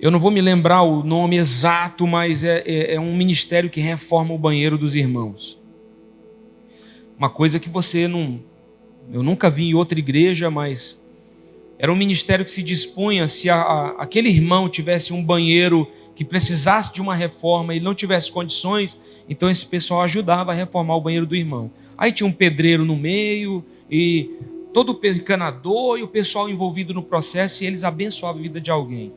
Eu não vou me lembrar o nome exato, mas é, é, é um ministério que reforma o banheiro dos irmãos. Uma coisa que você não. Eu nunca vi em outra igreja, mas era um ministério que se dispunha, se a, a, aquele irmão tivesse um banheiro que precisasse de uma reforma e não tivesse condições, então esse pessoal ajudava a reformar o banheiro do irmão. Aí tinha um pedreiro no meio e todo o encanador e o pessoal envolvido no processo e eles abençoavam a vida de alguém.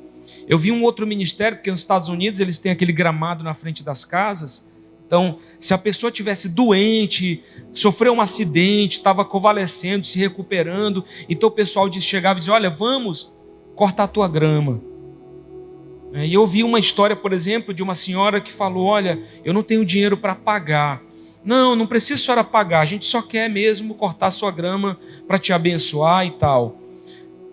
Eu vi um outro ministério, porque nos Estados Unidos eles têm aquele gramado na frente das casas, então, se a pessoa tivesse doente, sofreu um acidente, estava convalescendo, se recuperando, então o pessoal chegava e dizia: Olha, vamos cortar a tua grama. É, e eu vi uma história, por exemplo, de uma senhora que falou: Olha, eu não tenho dinheiro para pagar. Não, não precisa a senhora pagar, a gente só quer mesmo cortar a sua grama para te abençoar e tal.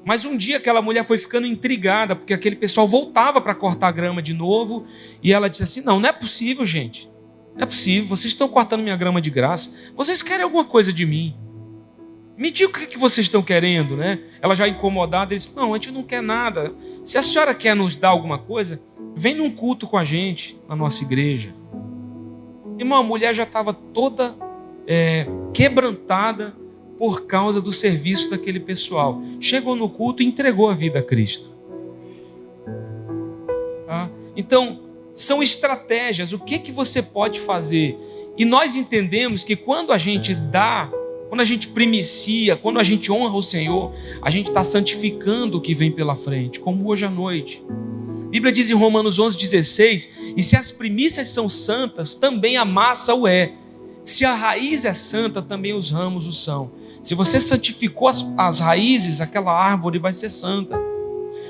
Mas um dia aquela mulher foi ficando intrigada, porque aquele pessoal voltava para cortar a grama de novo, e ela disse assim: Não, não é possível, gente. É possível, vocês estão cortando minha grama de graça. Vocês querem alguma coisa de mim. Me diga o que vocês estão querendo, né? Ela já incomodada, disse: Não, a gente não quer nada. Se a senhora quer nos dar alguma coisa, vem num culto com a gente, na nossa igreja. Irmão, a mulher já estava toda é, quebrantada por causa do serviço daquele pessoal. Chegou no culto e entregou a vida a Cristo. Tá? Então, são estratégias. O que que você pode fazer? E nós entendemos que quando a gente dá, quando a gente primicia, quando a gente honra o Senhor, a gente está santificando o que vem pela frente, como hoje à noite. A Bíblia diz em Romanos 11,16: E se as primícias são santas, também a massa o é. Se a raiz é santa, também os ramos o são. Se você santificou as, as raízes, aquela árvore vai ser santa.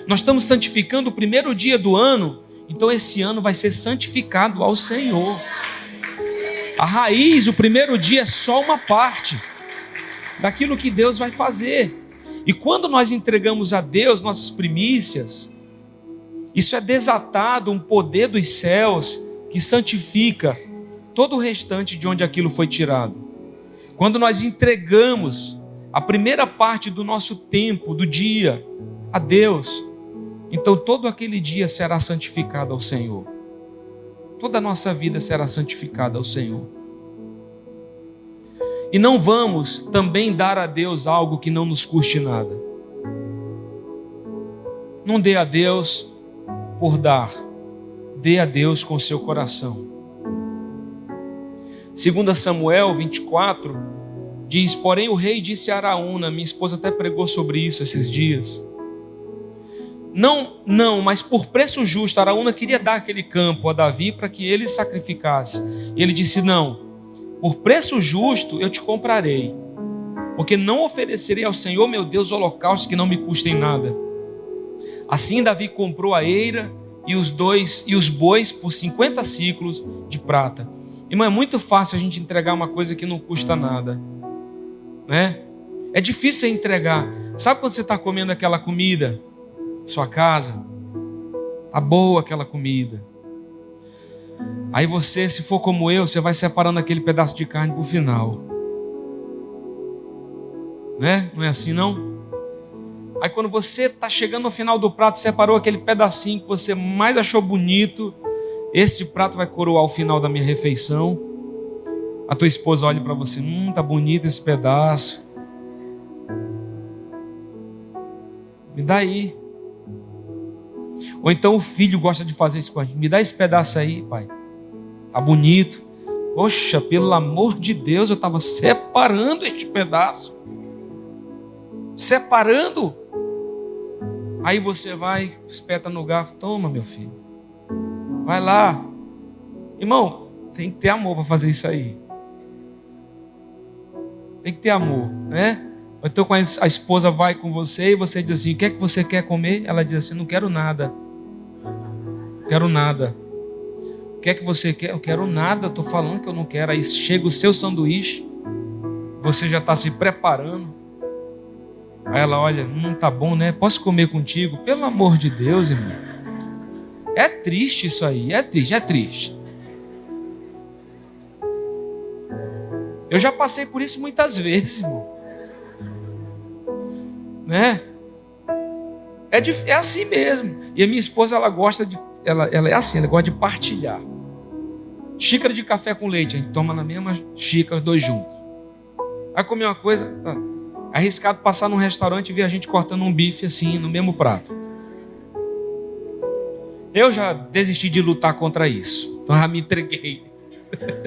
Nós estamos santificando o primeiro dia do ano então esse ano vai ser santificado ao Senhor. A raiz, o primeiro dia é só uma parte daquilo que Deus vai fazer. E quando nós entregamos a Deus nossas primícias, isso é desatado um poder dos céus que santifica todo o restante de onde aquilo foi tirado. Quando nós entregamos a primeira parte do nosso tempo, do dia, a Deus, então todo aquele dia será santificado ao Senhor. Toda a nossa vida será santificada ao Senhor. E não vamos também dar a Deus algo que não nos custe nada. Não dê a Deus por dar, dê a Deus com seu coração. 2 Samuel 24 diz: Porém, o rei disse a Araúna, minha esposa até pregou sobre isso esses dias Não, não, mas por preço justo, Araúna queria dar aquele campo a Davi para que ele sacrificasse. E ele disse: Não, por preço justo eu te comprarei, porque não oferecerei ao Senhor meu Deus holocaustos que não me custem nada. Assim Davi comprou a eira e os dois e os bois por 50 ciclos de prata. Irmão, é muito fácil a gente entregar uma coisa que não custa nada, né? É difícil entregar. Sabe quando você está comendo aquela comida? Sua casa, tá boa aquela comida. Aí você, se for como eu, você vai separando aquele pedaço de carne para o final. Né? Não é assim não? Aí quando você está chegando no final do prato, separou aquele pedacinho que você mais achou bonito, esse prato vai coroar o final da minha refeição. A tua esposa olha para você, hum, tá bonito esse pedaço. Me dá aí. Ou então o filho gosta de fazer isso com a gente. Me dá esse pedaço aí, pai. Tá bonito. Poxa, pelo amor de Deus, eu estava separando este pedaço. Separando. Aí você vai, espeta no garfo. Toma, meu filho. Vai lá. Irmão, tem que ter amor para fazer isso aí. Tem que ter amor, né? Então, a esposa vai com você e você diz assim: O que é que você quer comer? Ela diz assim: Não quero nada. Não quero nada. O que é que você quer? Eu quero nada. Estou falando que eu não quero. Aí chega o seu sanduíche. Você já está se preparando. Aí ela olha: Hum, tá bom, né? Posso comer contigo? Pelo amor de Deus, irmão. É triste isso aí. É triste, é triste. Eu já passei por isso muitas vezes, irmão né? É, de, é assim mesmo. E a minha esposa, ela gosta de. Ela, ela é assim, ela gosta de partilhar. Xícara de café com leite, a gente toma na mesma xícara, dois juntos. Vai comer uma coisa, tá. arriscado passar num restaurante e ver a gente cortando um bife assim, no mesmo prato. Eu já desisti de lutar contra isso. Então já me entreguei.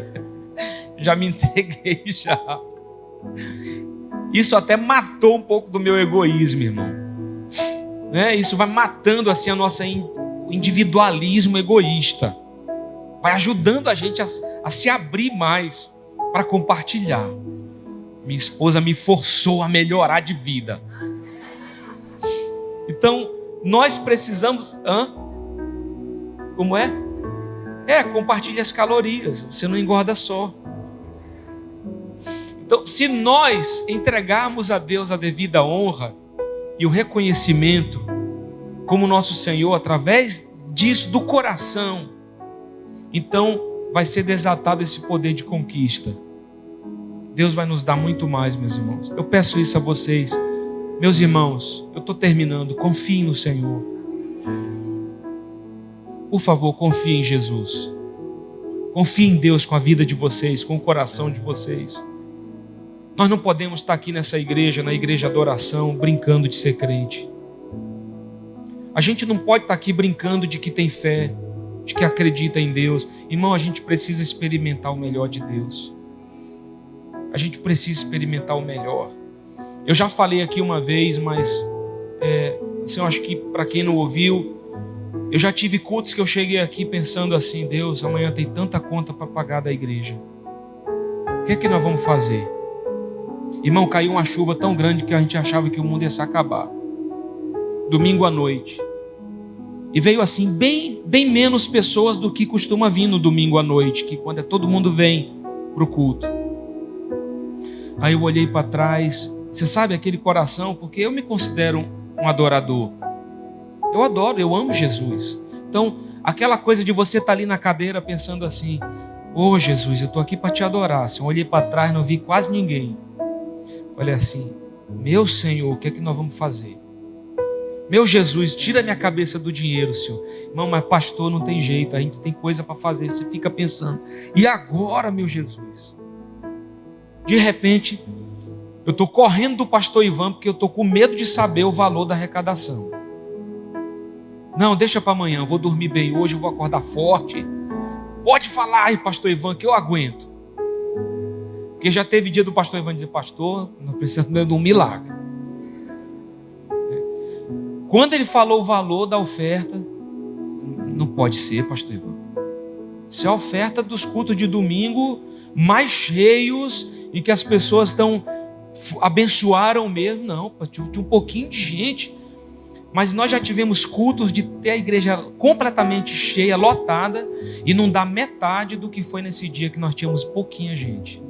já me entreguei já. Isso até matou um pouco do meu egoísmo, irmão. Né? Isso vai matando assim a nossa individualismo egoísta. Vai ajudando a gente a, a se abrir mais para compartilhar. Minha esposa me forçou a melhorar de vida. Então, nós precisamos. Hã? Como é? É, compartilhe as calorias. Você não engorda só. Então, se nós entregarmos a Deus a devida honra e o reconhecimento como nosso Senhor através disso do coração, então vai ser desatado esse poder de conquista. Deus vai nos dar muito mais, meus irmãos. Eu peço isso a vocês, meus irmãos. Eu estou terminando. Confiem no Senhor. Por favor, confiem em Jesus. Confiem em Deus com a vida de vocês, com o coração de vocês. Nós não podemos estar aqui nessa igreja, na igreja adoração, brincando de ser crente. A gente não pode estar aqui brincando de que tem fé, de que acredita em Deus. Irmão, a gente precisa experimentar o melhor de Deus. A gente precisa experimentar o melhor. Eu já falei aqui uma vez, mas é, assim, eu acho que para quem não ouviu, eu já tive cultos que eu cheguei aqui pensando assim: Deus, amanhã tem tanta conta para pagar da igreja. O que é que nós vamos fazer? Irmão, caiu uma chuva tão grande que a gente achava que o mundo ia se acabar. Domingo à noite. E veio assim, bem, bem menos pessoas do que costuma vir no domingo à noite, que quando é todo mundo vem para o culto. Aí eu olhei para trás, você sabe aquele coração, porque eu me considero um adorador. Eu adoro, eu amo Jesus. Então, aquela coisa de você estar tá ali na cadeira pensando assim: Ô oh, Jesus, eu estou aqui para te adorar. Se eu olhei para trás, não vi quase ninguém. Falei assim: Meu Senhor, o que é que nós vamos fazer? Meu Jesus, tira minha cabeça do dinheiro, Senhor. Irmão, mas pastor não tem jeito, a gente tem coisa para fazer. Você fica pensando, e agora, meu Jesus? De repente, eu estou correndo do pastor Ivan porque eu estou com medo de saber o valor da arrecadação. Não, deixa para amanhã, eu vou dormir bem hoje, eu vou acordar forte. Pode falar, pastor Ivan, que eu aguento. Porque já teve dia do pastor Ivan dizer, pastor, nós precisamos de um milagre. Quando ele falou o valor da oferta, não pode ser, pastor Ivan. Se a oferta dos cultos de domingo mais cheios e que as pessoas estão abençoaram mesmo, não, tinha um pouquinho de gente. Mas nós já tivemos cultos de ter a igreja completamente cheia, lotada, e não dá metade do que foi nesse dia que nós tínhamos pouquinha gente.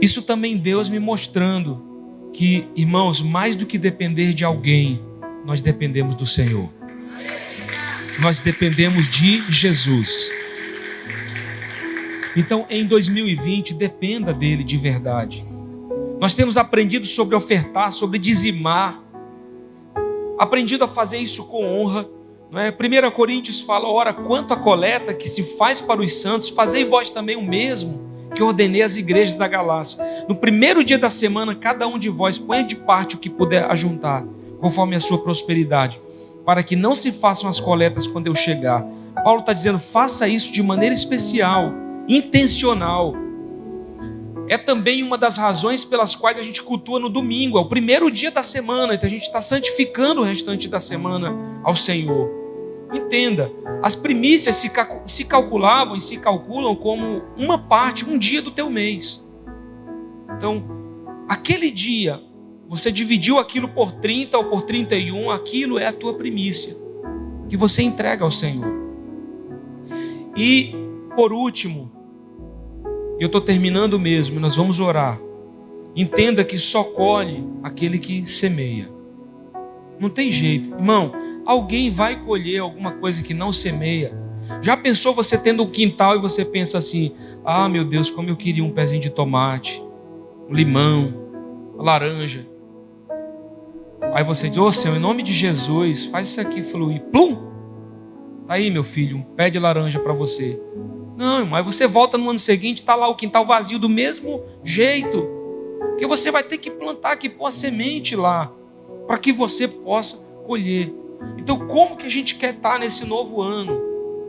Isso também Deus me mostrando que, irmãos, mais do que depender de alguém, nós dependemos do Senhor. Nós dependemos de Jesus. Então, em 2020, dependa dele de verdade. Nós temos aprendido sobre ofertar, sobre dizimar, aprendido a fazer isso com honra. Não é? 1 Coríntios fala: ora, quanto a coleta que se faz para os santos, fazei vós também o mesmo que ordenei às igrejas da Galácia. No primeiro dia da semana, cada um de vós ponha de parte o que puder ajuntar, conforme a sua prosperidade, para que não se façam as coletas quando eu chegar. Paulo está dizendo: faça isso de maneira especial intencional. É também uma das razões pelas quais a gente cultua no domingo, é o primeiro dia da semana, então a gente está santificando o restante da semana ao Senhor. Entenda, as primícias se, se calculavam e se calculam como uma parte, um dia do teu mês. Então, aquele dia, você dividiu aquilo por 30 ou por 31, aquilo é a tua primícia, que você entrega ao Senhor. E, por último, eu estou terminando mesmo, nós vamos orar. Entenda que só colhe aquele que semeia. Não tem jeito. Irmão, alguém vai colher alguma coisa que não semeia. Já pensou você tendo um quintal e você pensa assim: ah, meu Deus, como eu queria um pezinho de tomate, um limão, uma laranja. Aí você diz: Ô oh, Senhor, em nome de Jesus, faz isso aqui fluir. Plum! Tá aí, meu filho, um pé de laranja para você. Não, aí você volta no ano seguinte, está lá o quintal vazio do mesmo jeito. Porque você vai ter que plantar, que pôr a semente lá, para que você possa colher. Então, como que a gente quer estar nesse novo ano?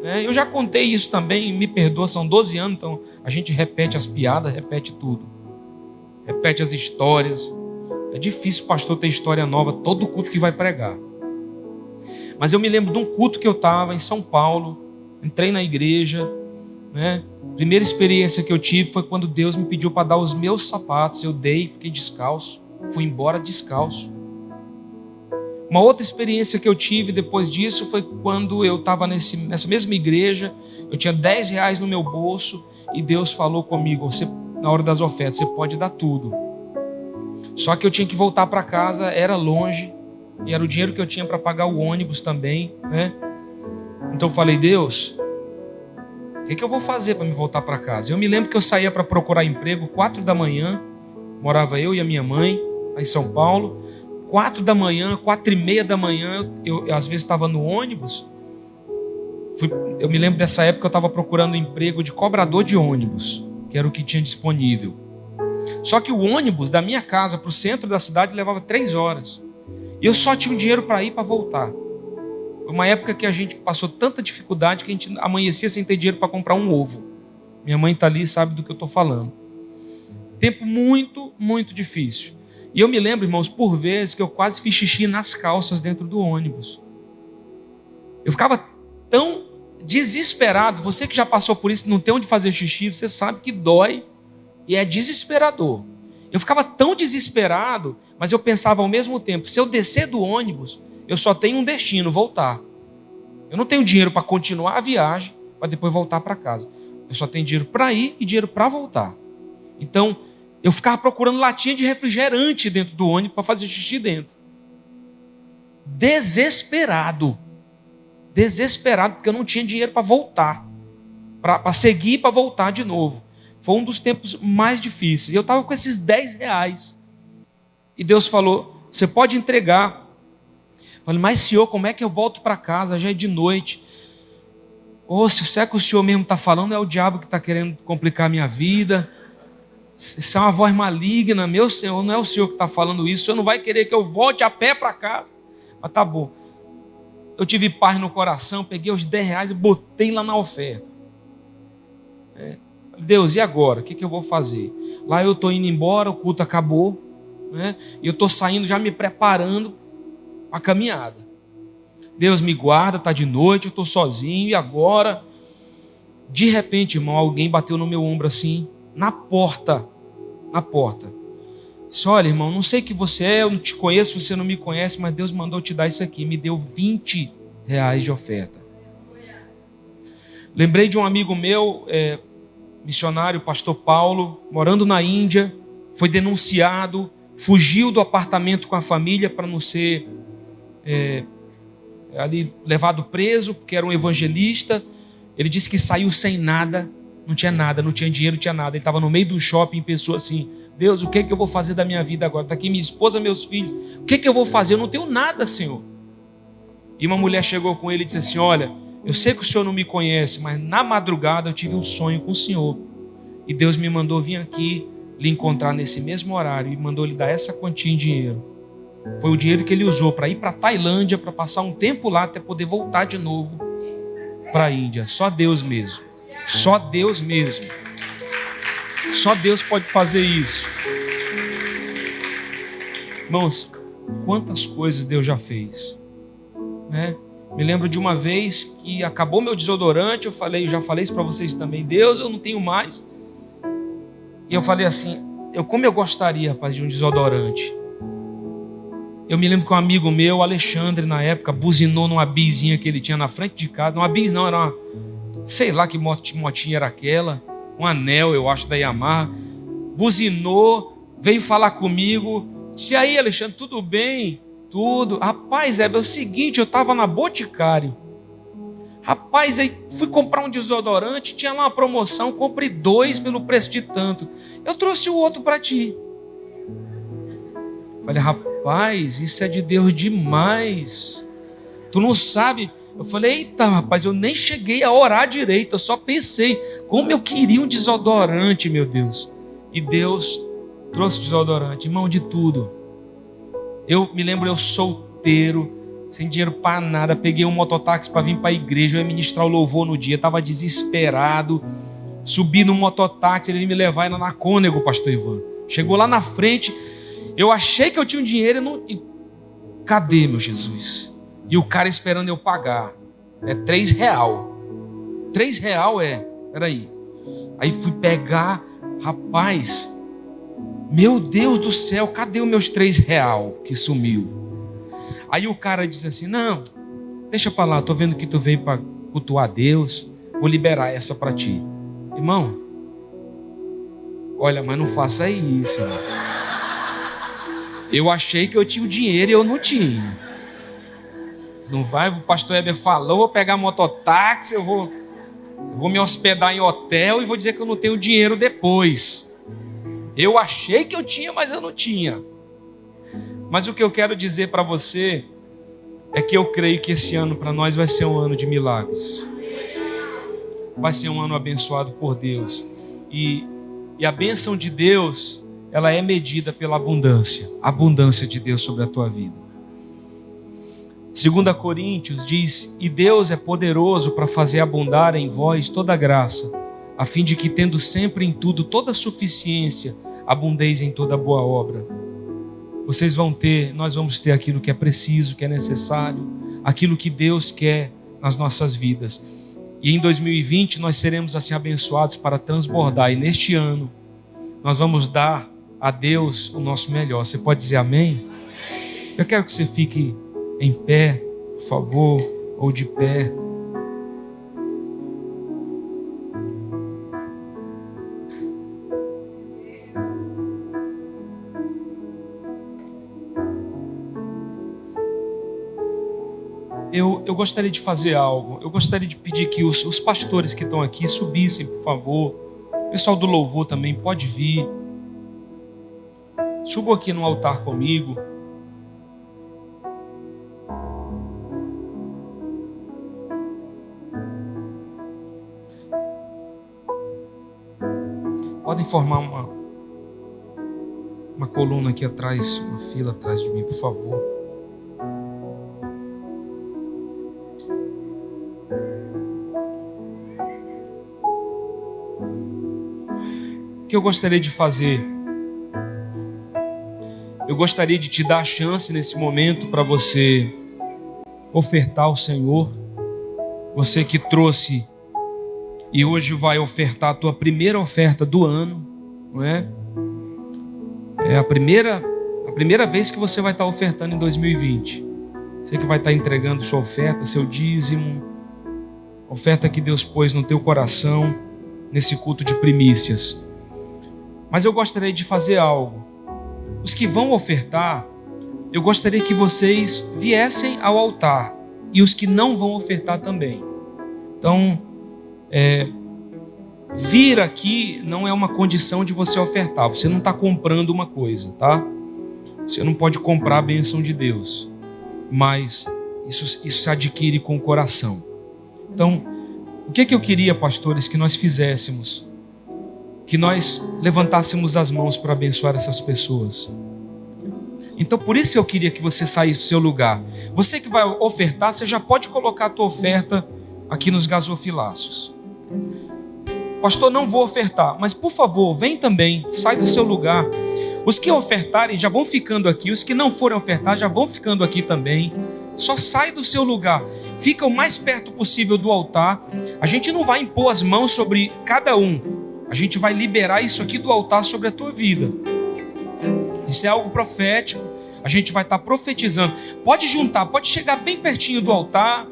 É, eu já contei isso também, me perdoa, são 12 anos, então a gente repete as piadas, repete tudo. Repete as histórias. É difícil pastor ter história nova todo culto que vai pregar. Mas eu me lembro de um culto que eu estava em São Paulo, entrei na igreja, né? Primeira experiência que eu tive foi quando Deus me pediu para dar os meus sapatos. Eu dei, fiquei descalço, fui embora descalço. Uma outra experiência que eu tive depois disso foi quando eu estava nessa mesma igreja, eu tinha 10 reais no meu bolso e Deus falou comigo: você, na hora das ofertas, você pode dar tudo. Só que eu tinha que voltar para casa, era longe, e era o dinheiro que eu tinha para pagar o ônibus também, né? Então eu falei: Deus, o que, que eu vou fazer para me voltar para casa? Eu me lembro que eu saía para procurar emprego quatro da manhã, morava eu e a minha mãe lá em São Paulo. Quatro da manhã, quatro e meia da manhã, eu, eu às vezes estava no ônibus. Fui, eu me lembro dessa época eu estava procurando emprego de cobrador de ônibus, que era o que tinha disponível. Só que o ônibus da minha casa para o centro da cidade levava três horas. E eu só tinha um dinheiro para ir para voltar. Foi uma época que a gente passou tanta dificuldade que a gente amanhecia sem ter dinheiro para comprar um ovo. Minha mãe está ali sabe do que eu estou falando. Tempo muito, muito difícil. E eu me lembro, irmãos, por vezes que eu quase fiz xixi nas calças dentro do ônibus. Eu ficava tão desesperado. Você que já passou por isso, não tem onde fazer xixi, você sabe que dói e é desesperador. Eu ficava tão desesperado, mas eu pensava ao mesmo tempo: se eu descer do ônibus, eu só tenho um destino, voltar. Eu não tenho dinheiro para continuar a viagem, para depois voltar para casa. Eu só tenho dinheiro para ir e dinheiro para voltar. Então, eu ficava procurando latinha de refrigerante dentro do ônibus para fazer xixi dentro. Desesperado. Desesperado, porque eu não tinha dinheiro para voltar. Para seguir e para voltar de novo. Foi um dos tempos mais difíceis. Eu estava com esses 10 reais. E Deus falou: você pode entregar Falei, mas senhor, como é que eu volto para casa? Já é de noite. Ou oh, se é que o senhor mesmo está falando, é o diabo que está querendo complicar a minha vida. Isso é uma voz maligna, meu senhor, não é o senhor que está falando isso. O senhor não vai querer que eu volte a pé para casa. Mas tá bom. Eu tive paz no coração, peguei os 10 reais e botei lá na oferta. É. Deus, e agora? O que, que eu vou fazer? Lá eu estou indo embora, o culto acabou. Né? E eu estou saindo já me preparando a caminhada. Deus me guarda, tá de noite, eu estou sozinho e agora, de repente, irmão, alguém bateu no meu ombro assim, na porta, na porta. Disse, olha, irmão, não sei que você é, eu não te conheço, você não me conhece, mas Deus mandou te dar isso aqui. Me deu 20 reais de oferta. Lembrei de um amigo meu, é, missionário, pastor Paulo, morando na Índia, foi denunciado, fugiu do apartamento com a família para não ser é, ali levado preso, porque era um evangelista. Ele disse que saiu sem nada, não tinha nada, não tinha dinheiro, não tinha nada. Ele estava no meio do shopping pensou assim: Deus, o que é que eu vou fazer da minha vida agora? Está aqui minha esposa, meus filhos. O que é que eu vou fazer? Eu não tenho nada, Senhor. E uma mulher chegou com ele e disse assim: Olha, eu sei que o Senhor não me conhece, mas na madrugada eu tive um sonho com o Senhor. E Deus me mandou vir aqui lhe encontrar nesse mesmo horário e mandou lhe dar essa quantia em dinheiro. Foi o dinheiro que ele usou para ir para Tailândia, para passar um tempo lá até poder voltar de novo para a Índia. Só Deus mesmo. Só Deus mesmo. Só Deus pode fazer isso. Irmãos, quantas coisas Deus já fez, né? Me lembro de uma vez que acabou meu desodorante, eu falei, eu já falei isso para vocês também, Deus, eu não tenho mais. E eu falei assim, eu como eu gostaria, rapaz, de um desodorante. Eu me lembro que um amigo meu, Alexandre, na época, buzinou numa bizinha que ele tinha na frente de casa. Não, uma bis não, era uma, sei lá que motinha era aquela, um anel, eu acho, da Yamaha. Buzinou, veio falar comigo. Se aí, Alexandre, tudo bem? tudo. Rapaz, é, é o seguinte, eu estava na Boticário. Rapaz, aí fui comprar um desodorante, tinha lá uma promoção, comprei dois pelo preço de tanto. Eu trouxe o outro para ti. Falei, rapaz, isso é de Deus demais. Tu não sabe. Eu falei, eita, rapaz, eu nem cheguei a orar direito, eu só pensei, como eu queria um desodorante, meu Deus. E Deus trouxe desodorante, mão de tudo. Eu me lembro, eu solteiro, sem dinheiro para nada, peguei um mototáxi para vir para a igreja, eu ia ministrar o louvor no dia, estava desesperado. Subi no mototáxi, ele ia me levar era na Cônego, pastor Ivan. Chegou lá na frente, eu achei que eu tinha um dinheiro e não. Cadê, meu Jesus? E o cara esperando eu pagar. É três real. Três real é. Peraí. Aí fui pegar, rapaz, meu Deus do céu, cadê os meus três real que sumiu? Aí o cara diz assim: Não, deixa para lá, tô vendo que tu veio para cultuar Deus, vou liberar essa para ti. Irmão, olha, mas não faça isso, irmão. Eu achei que eu tinha o dinheiro e eu não tinha. Não vai, o pastor Heber falou, vou pegar mototáxi, eu vou, eu vou me hospedar em hotel e vou dizer que eu não tenho dinheiro depois. Eu achei que eu tinha, mas eu não tinha. Mas o que eu quero dizer para você é que eu creio que esse ano para nós vai ser um ano de milagres. Vai ser um ano abençoado por Deus. E, e a bênção de Deus, ela é medida pela abundância. A abundância de Deus sobre a tua vida. 2 Coríntios diz: E Deus é poderoso para fazer abundar em vós toda graça a fim de que, tendo sempre em tudo toda suficiência, abundeis em toda boa obra. Vocês vão ter, nós vamos ter aquilo que é preciso, que é necessário, aquilo que Deus quer nas nossas vidas. E em 2020 nós seremos assim abençoados para transbordar. E neste ano nós vamos dar a Deus o nosso melhor. Você pode dizer amém? Eu quero que você fique em pé, por favor, ou de pé. eu, eu gostaria de fazer algo. Eu gostaria de pedir que os, os pastores que estão aqui subissem, por favor. O pessoal do louvor também pode vir. Subam aqui no altar comigo. Podem formar uma, uma coluna aqui atrás, uma fila atrás de mim, por favor. que eu gostaria de fazer? eu gostaria de te dar a chance nesse momento para você ofertar ao Senhor. Você que trouxe e hoje vai ofertar a tua primeira oferta do ano, não é? É a primeira a primeira vez que você vai estar ofertando em 2020. Você que vai estar entregando sua oferta, seu dízimo, oferta que Deus pôs no teu coração nesse culto de primícias. Mas eu gostaria de fazer algo. Os que vão ofertar, eu gostaria que vocês viessem ao altar e os que não vão ofertar também. Então, é, vir aqui não é uma condição de você ofertar. Você não está comprando uma coisa, tá? Você não pode comprar a benção de Deus, mas isso, isso se adquire com o coração. Então, o que, é que eu queria, pastores, que nós fizéssemos? Que nós levantássemos as mãos para abençoar essas pessoas. Então, por isso eu queria que você saísse do seu lugar. Você que vai ofertar, você já pode colocar a tua oferta aqui nos gasofilaços. Pastor, não vou ofertar, mas por favor, vem também, sai do seu lugar. Os que ofertarem já vão ficando aqui, os que não forem ofertar já vão ficando aqui também. Só sai do seu lugar, fica o mais perto possível do altar. A gente não vai impor as mãos sobre cada um, a gente vai liberar isso aqui do altar sobre a tua vida. Isso é algo profético, a gente vai estar profetizando. Pode juntar, pode chegar bem pertinho do altar,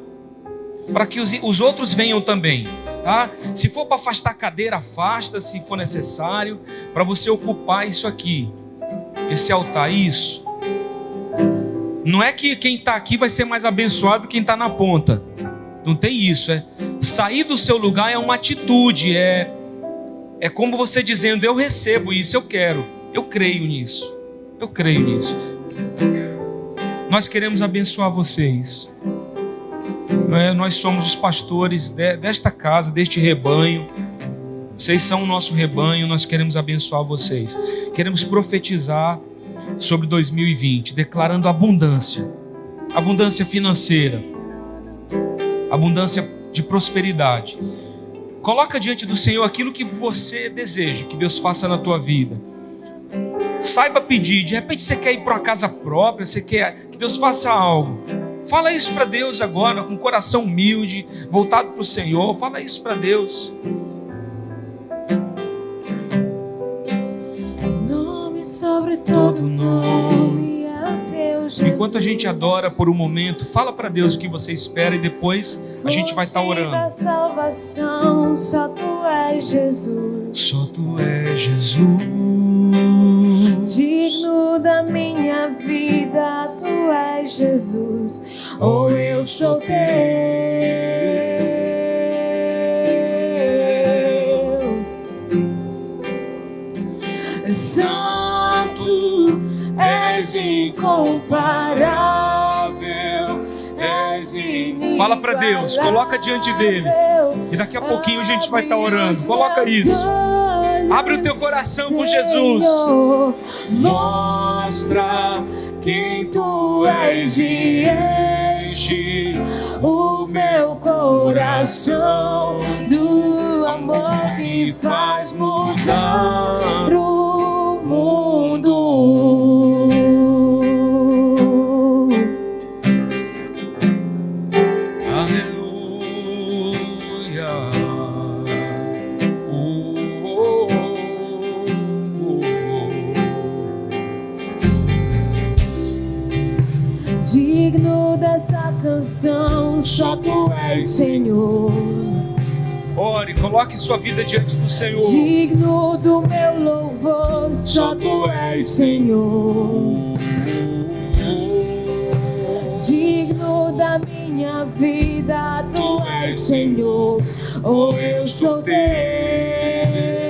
para que os, os outros venham também. Tá? Se for para afastar a cadeira, afasta, se for necessário, para você ocupar isso aqui, esse altar, isso. Não é que quem está aqui vai ser mais abençoado que quem está na ponta. Não tem isso. É sair do seu lugar é uma atitude. É é como você dizendo: eu recebo isso, eu quero, eu creio nisso, eu creio nisso. Nós queremos abençoar vocês. É? Nós somos os pastores desta casa, deste rebanho. Vocês são o nosso rebanho, nós queremos abençoar vocês. Queremos profetizar sobre 2020, declarando abundância, abundância financeira, abundância de prosperidade. Coloca diante do Senhor aquilo que você deseja que Deus faça na tua vida. Saiba pedir. De repente você quer ir para uma casa própria, você quer que Deus faça algo. Fala isso para Deus agora, com coração humilde, voltado para o Senhor. Fala isso para Deus. Nome sobre todo nome é o teu Jesus. Enquanto a gente adora por um momento, fala para Deus o que você espera e depois a gente vai estar tá orando. Da salvação, só tu és Jesus. Só tu és Jesus digno da minha vida, tu és Jesus, ou oh, eu sou teu. Santo, és incomparável. És Fala para Deus, coloca diante dele. E daqui a pouquinho a gente vai estar tá orando. Coloca isso. Abre o teu coração com Jesus. Mostra quem tu és e enche o meu coração do amor que faz mudar o mundo. Canção, só tu és Senhor. Ore, coloque sua vida diante do Senhor. Digno do meu louvor, só tu és Senhor. Digno da minha vida, tu és Senhor. Oh, eu sou teu.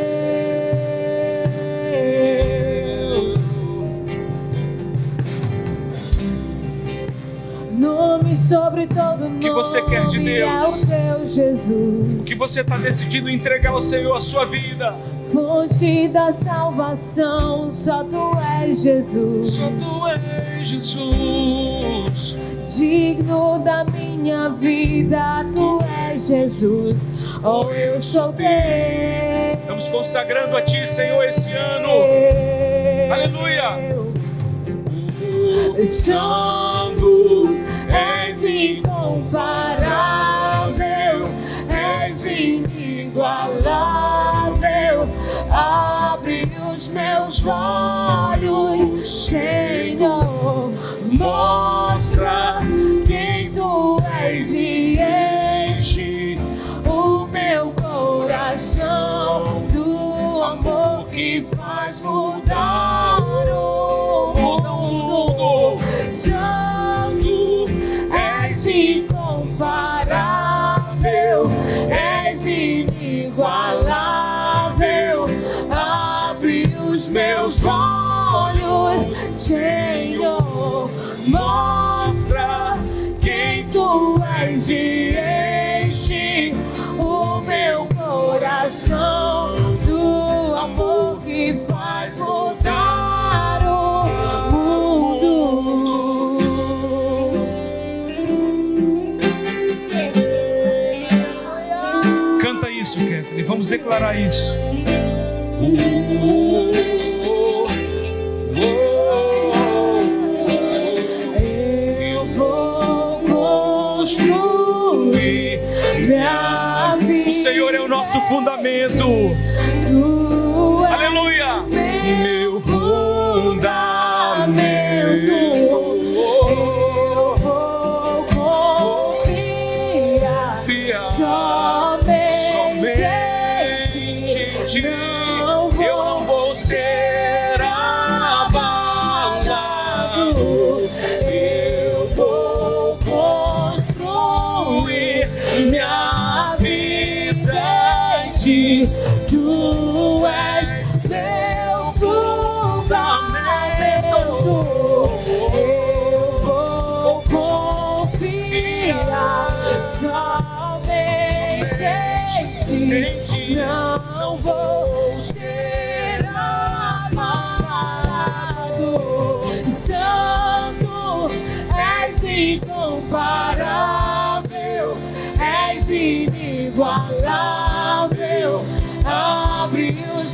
O que você quer de Deus? É o Jesus. O que você está decidindo entregar ao Senhor a sua vida? Fonte da salvação, só tu és Jesus. Só tu és Jesus. Digno da minha vida, tu és Jesus. Oh, eu sou teu. Estamos consagrando a ti, Senhor, esse ano. Aleluia. Santo, és incomparável, és inigualável. Abre os meus olhos, Senhor, mostra quem tu és e enche o meu coração do amor que faz mudar Senhor, mostra quem tu és e enche o meu coração do amor que faz mudar o mundo. Canta isso, Kathleen. Vamos declarar isso. Construir minha vida. O Senhor é o nosso fundamento. Aleluia.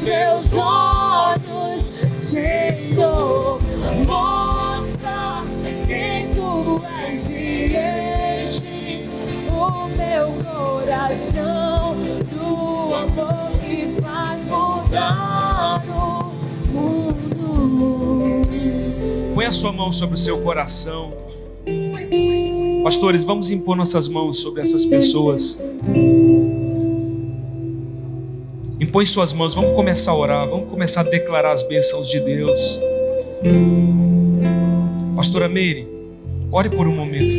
Meus olhos, Senhor, mostra quem tu és e enche o meu coração do amor que faz mudar o mundo. Põe a sua mão sobre o seu coração. Pastores, vamos impor nossas mãos sobre essas pessoas. Impõe suas mãos, vamos começar a orar, vamos começar a declarar as bênçãos de Deus. Pastora Meire, ore por um momento.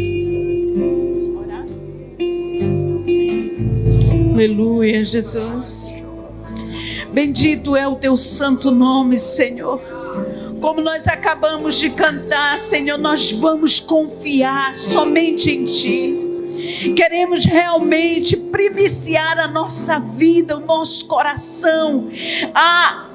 Aleluia, Jesus. Bendito é o teu santo nome, Senhor. Como nós acabamos de cantar, Senhor, nós vamos confiar somente em Ti. Queremos realmente primiciar a nossa vida, o nosso coração, a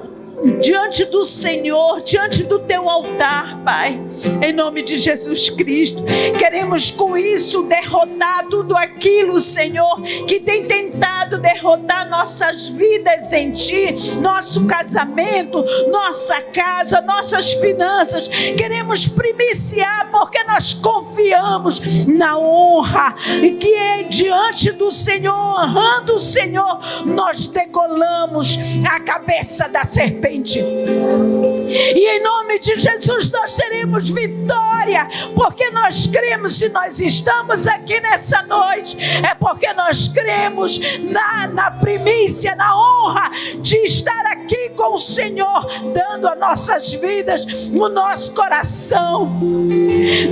diante do Senhor, diante do teu altar, Pai, em nome de Jesus Cristo. Queremos com isso derrotar tudo aquilo, Senhor, que tem tentado derrotar nossas vidas em Ti, nosso casamento, nossa casa, nossas finanças. Queremos primiciar porque nós confiamos na honra e que é diante do Senhor, honrando o Senhor, nós decolamos a cabeça da serpente frente. E em nome de Jesus nós teremos vitória, porque nós cremos. Se nós estamos aqui nessa noite, é porque nós cremos na, na primícia, na honra de estar aqui com o Senhor, dando a nossas vidas, o nosso coração,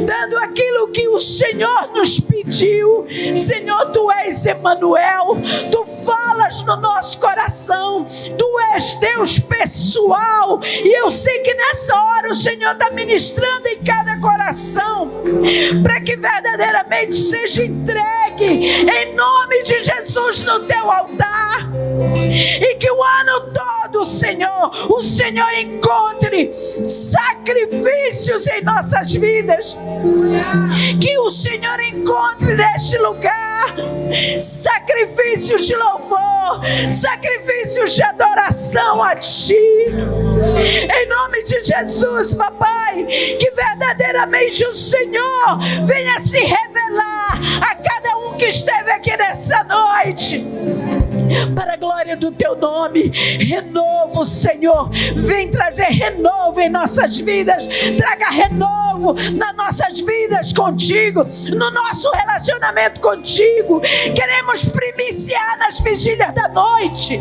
dando aquilo que o Senhor nos pediu. Senhor, tu és Emanuel, tu falas no nosso coração, tu és Deus pessoal, e eu sei que nessa hora o Senhor está ministrando em cada coração, para que verdadeiramente seja entregue em nome de Jesus no teu altar, e que o ano todo, Senhor, o Senhor encontre sacrifícios em nossas vidas, que o Senhor encontre neste lugar sacrifícios de louvor, sacrifícios de adoração a Ti. Em nome de Jesus, papai, que verdadeiramente o Senhor venha se revelar a cada um que esteve aqui nessa noite para a glória do teu nome. Renovo, Senhor. Vem trazer renovo em nossas vidas. Traga renovo nas nossas vidas contigo, no nosso relacionamento contigo. Queremos primiciar nas vigílias da noite.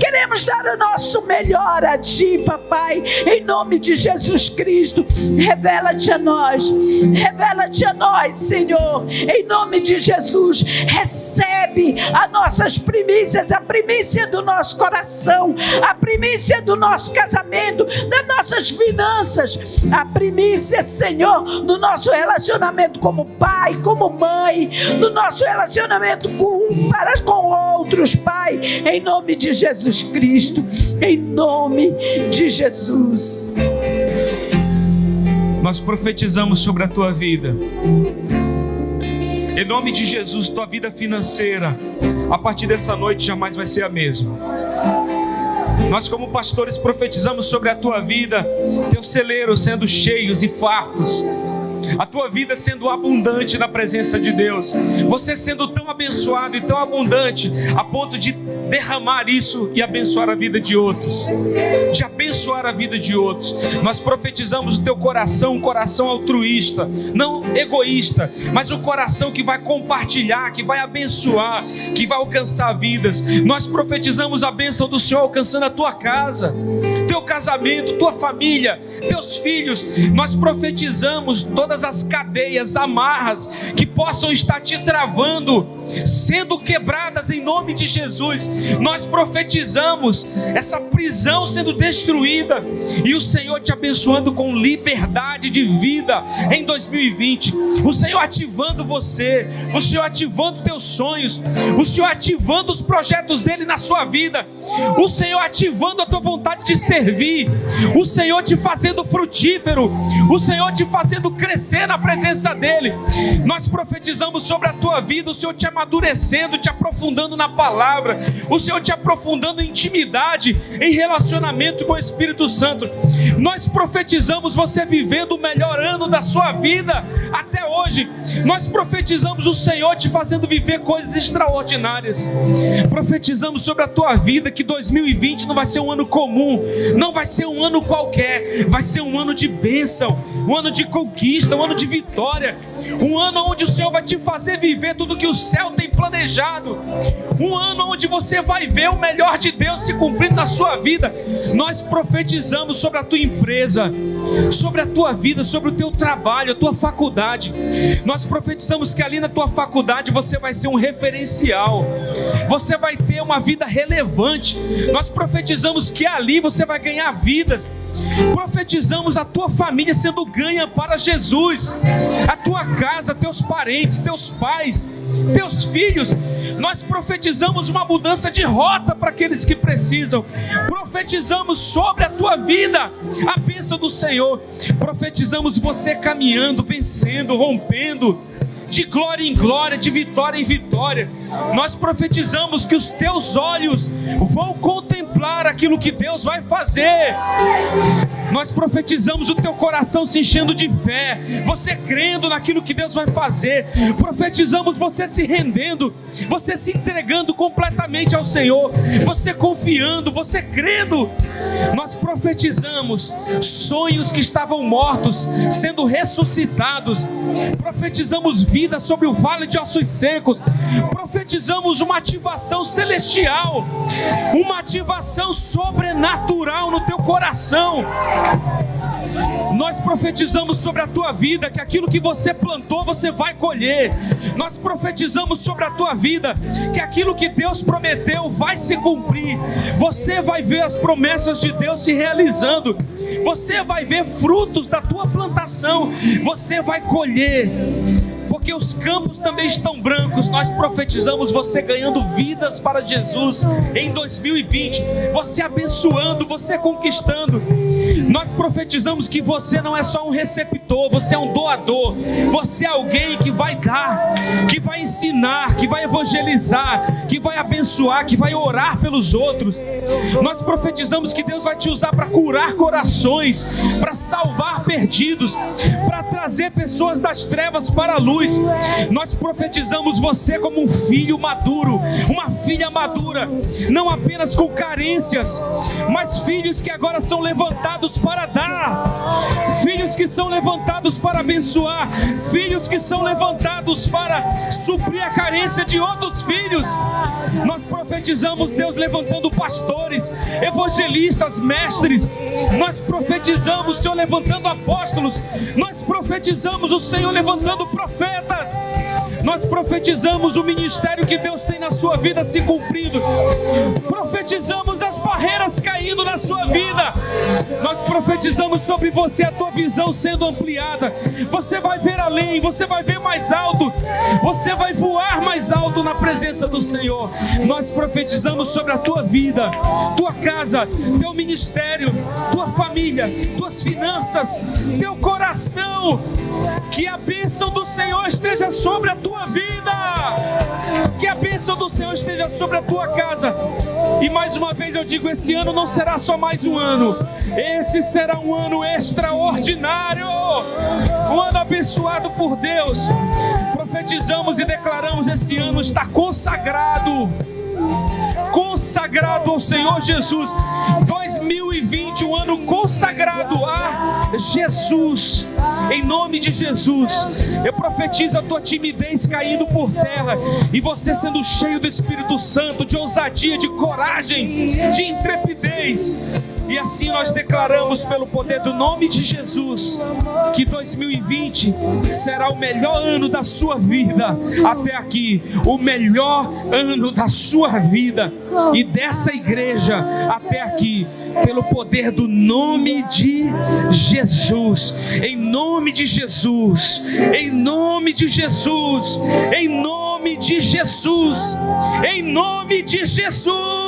Queremos dar o nosso melhor a ti, papai, em nome de Jesus Cristo. Revela-te a nós. Revela-te a nós, Senhor, em nome de Jesus. Recebe as nossas primícias primícias, a primícia do nosso coração, a primícia do nosso casamento, das nossas finanças, a primícia, Senhor, no nosso relacionamento como pai, como mãe, no nosso relacionamento com para com outros, Pai, em nome de Jesus Cristo, em nome de Jesus. Nós profetizamos sobre a tua vida. Em nome de Jesus, tua vida financeira, a partir dessa noite jamais vai ser a mesma. Nós, como pastores, profetizamos sobre a tua vida, teus celeiros sendo cheios e fartos, a tua vida sendo abundante na presença de Deus, você sendo tão abençoado e tão abundante a ponto de derramar isso e abençoar a vida de outros, de abençoar a vida de outros. Nós profetizamos o teu coração, um coração altruísta, não egoísta, mas um coração que vai compartilhar, que vai abençoar, que vai alcançar vidas. Nós profetizamos a bênção do Senhor alcançando a tua casa, teu casamento, tua família, teus filhos. Nós profetizamos todas as cadeias, amarras que possam estar te travando, sendo quebradas em nome de Jesus nós profetizamos essa prisão sendo destruída e o Senhor te abençoando com liberdade de vida em 2020. O Senhor ativando você, o Senhor ativando teus sonhos, o Senhor ativando os projetos dele na sua vida, o Senhor ativando a tua vontade de servir, o Senhor te fazendo frutífero, o Senhor te fazendo crescer na presença dele. Nós profetizamos sobre a tua vida, o Senhor te amadurecendo, te aprofundando na palavra, o Senhor te aprofundando em intimidade, em relacionamento com o Espírito Santo. Nós profetizamos você vivendo o melhor ano da sua vida até hoje. Nós profetizamos o Senhor te fazendo viver coisas extraordinárias. Profetizamos sobre a tua vida que 2020 não vai ser um ano comum, não vai ser um ano qualquer, vai ser um ano de bênção, um ano de conquista, um ano de vitória, um ano onde o Senhor vai te fazer viver tudo que o céu tem planejado, um ano onde você vai ver o melhor de Deus se cumprindo na sua vida. Nós profetizamos sobre a tua empresa, sobre a tua vida, sobre o teu trabalho, a tua faculdade. Nós profetizamos que ali na tua faculdade você vai ser um referencial, você vai ter uma vida relevante. Nós profetizamos que ali você vai ganhar vidas. Profetizamos a tua família sendo ganha para Jesus, a tua casa, teus parentes, teus pais, teus filhos. Nós profetizamos uma mudança de rota para aqueles que precisam. Profetizamos sobre a tua vida a bênção do Senhor. Profetizamos você caminhando, vencendo, rompendo de glória em glória, de vitória em vitória. Nós profetizamos que os teus olhos vão contemplar aquilo que Deus vai fazer. Nós profetizamos o teu coração se enchendo de fé, você crendo naquilo que Deus vai fazer. Profetizamos você se rendendo, você se entregando completamente ao Senhor, você confiando, você crendo. Nós profetizamos sonhos que estavam mortos sendo ressuscitados. Profetizamos vida sobre o vale de ossos secos. Profetizamos uma ativação celestial, uma ativação sobrenatural no teu coração. Nós profetizamos sobre a tua vida que aquilo que você plantou você vai colher. Nós profetizamos sobre a tua vida que aquilo que Deus prometeu vai se cumprir. Você vai ver as promessas de Deus se realizando. Você vai ver frutos da tua plantação. Você vai colher porque os campos também estão brancos. Nós profetizamos você ganhando vidas para Jesus em 2020, você abençoando, você conquistando. Nós profetizamos que você não é só um receptor, você é um doador, você é alguém que vai dar, que vai ensinar, que vai evangelizar, que vai abençoar, que vai orar pelos outros. Nós profetizamos que Deus vai te usar para curar corações, para salvar perdidos, para trazer pessoas das trevas para a luz. Nós profetizamos você como um filho maduro, uma filha madura, não apenas com carências, mas filhos que agora são levantados para dar, filhos que são levantados para abençoar, filhos que são levantados para suprir a carência de outros filhos. Nós profetizamos Deus levantando pastores, evangelistas, mestres. Nós profetizamos o Senhor levantando apóstolos. Nós profetizamos o Senhor levantando profetas. Nós profetizamos o ministério que Deus tem na sua vida se cumprindo. Profetizamos as barreiras caindo na sua vida. Nós profetizamos sobre você a tua visão sendo ampliada. Você vai ver além, você vai ver mais alto. Você vai voar mais alto na presença do Senhor. Nós profetizamos sobre a tua vida, tua casa, teu ministério, tua família, tuas finanças, teu coração. Que a bênção do Senhor esteja sobre a tua vida. Que a bênção do Senhor esteja sobre a tua casa. E mais uma vez eu digo: esse ano não será só mais um ano, esse será um ano extraordinário, um ano abençoado por Deus. Profetizamos e declaramos: esse ano está consagrado consagrado ao Senhor Jesus. 2020, um ano consagrado a Jesus. Em nome de Jesus, eu profetizo a tua timidez caindo por terra e você sendo cheio do Espírito Santo, de ousadia, de coragem, de intrepidez. E assim nós declaramos, pelo poder do nome de Jesus, que 2020 será o melhor ano da sua vida. Até aqui, o melhor ano da sua vida. E dessa igreja até aqui, pelo poder do nome de Jesus, em nome de Jesus, em nome de Jesus, em nome de Jesus, em nome de Jesus,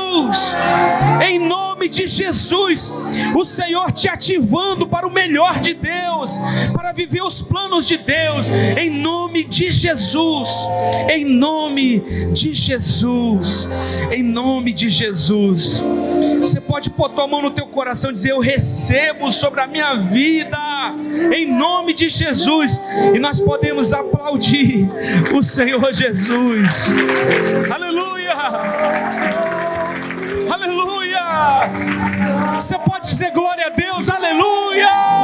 em nome de Jesus, o Senhor te ativando para o melhor de Deus, para viver os planos de Deus, em nome de Jesus, em nome de Jesus, em nome de Jesus. Você pode pôr tua mão no teu coração e dizer: Eu recebo sobre a minha vida, em nome de Jesus. E nós podemos aplaudir o Senhor Jesus. Aleluia! Você pode dizer glória a Deus, aleluia!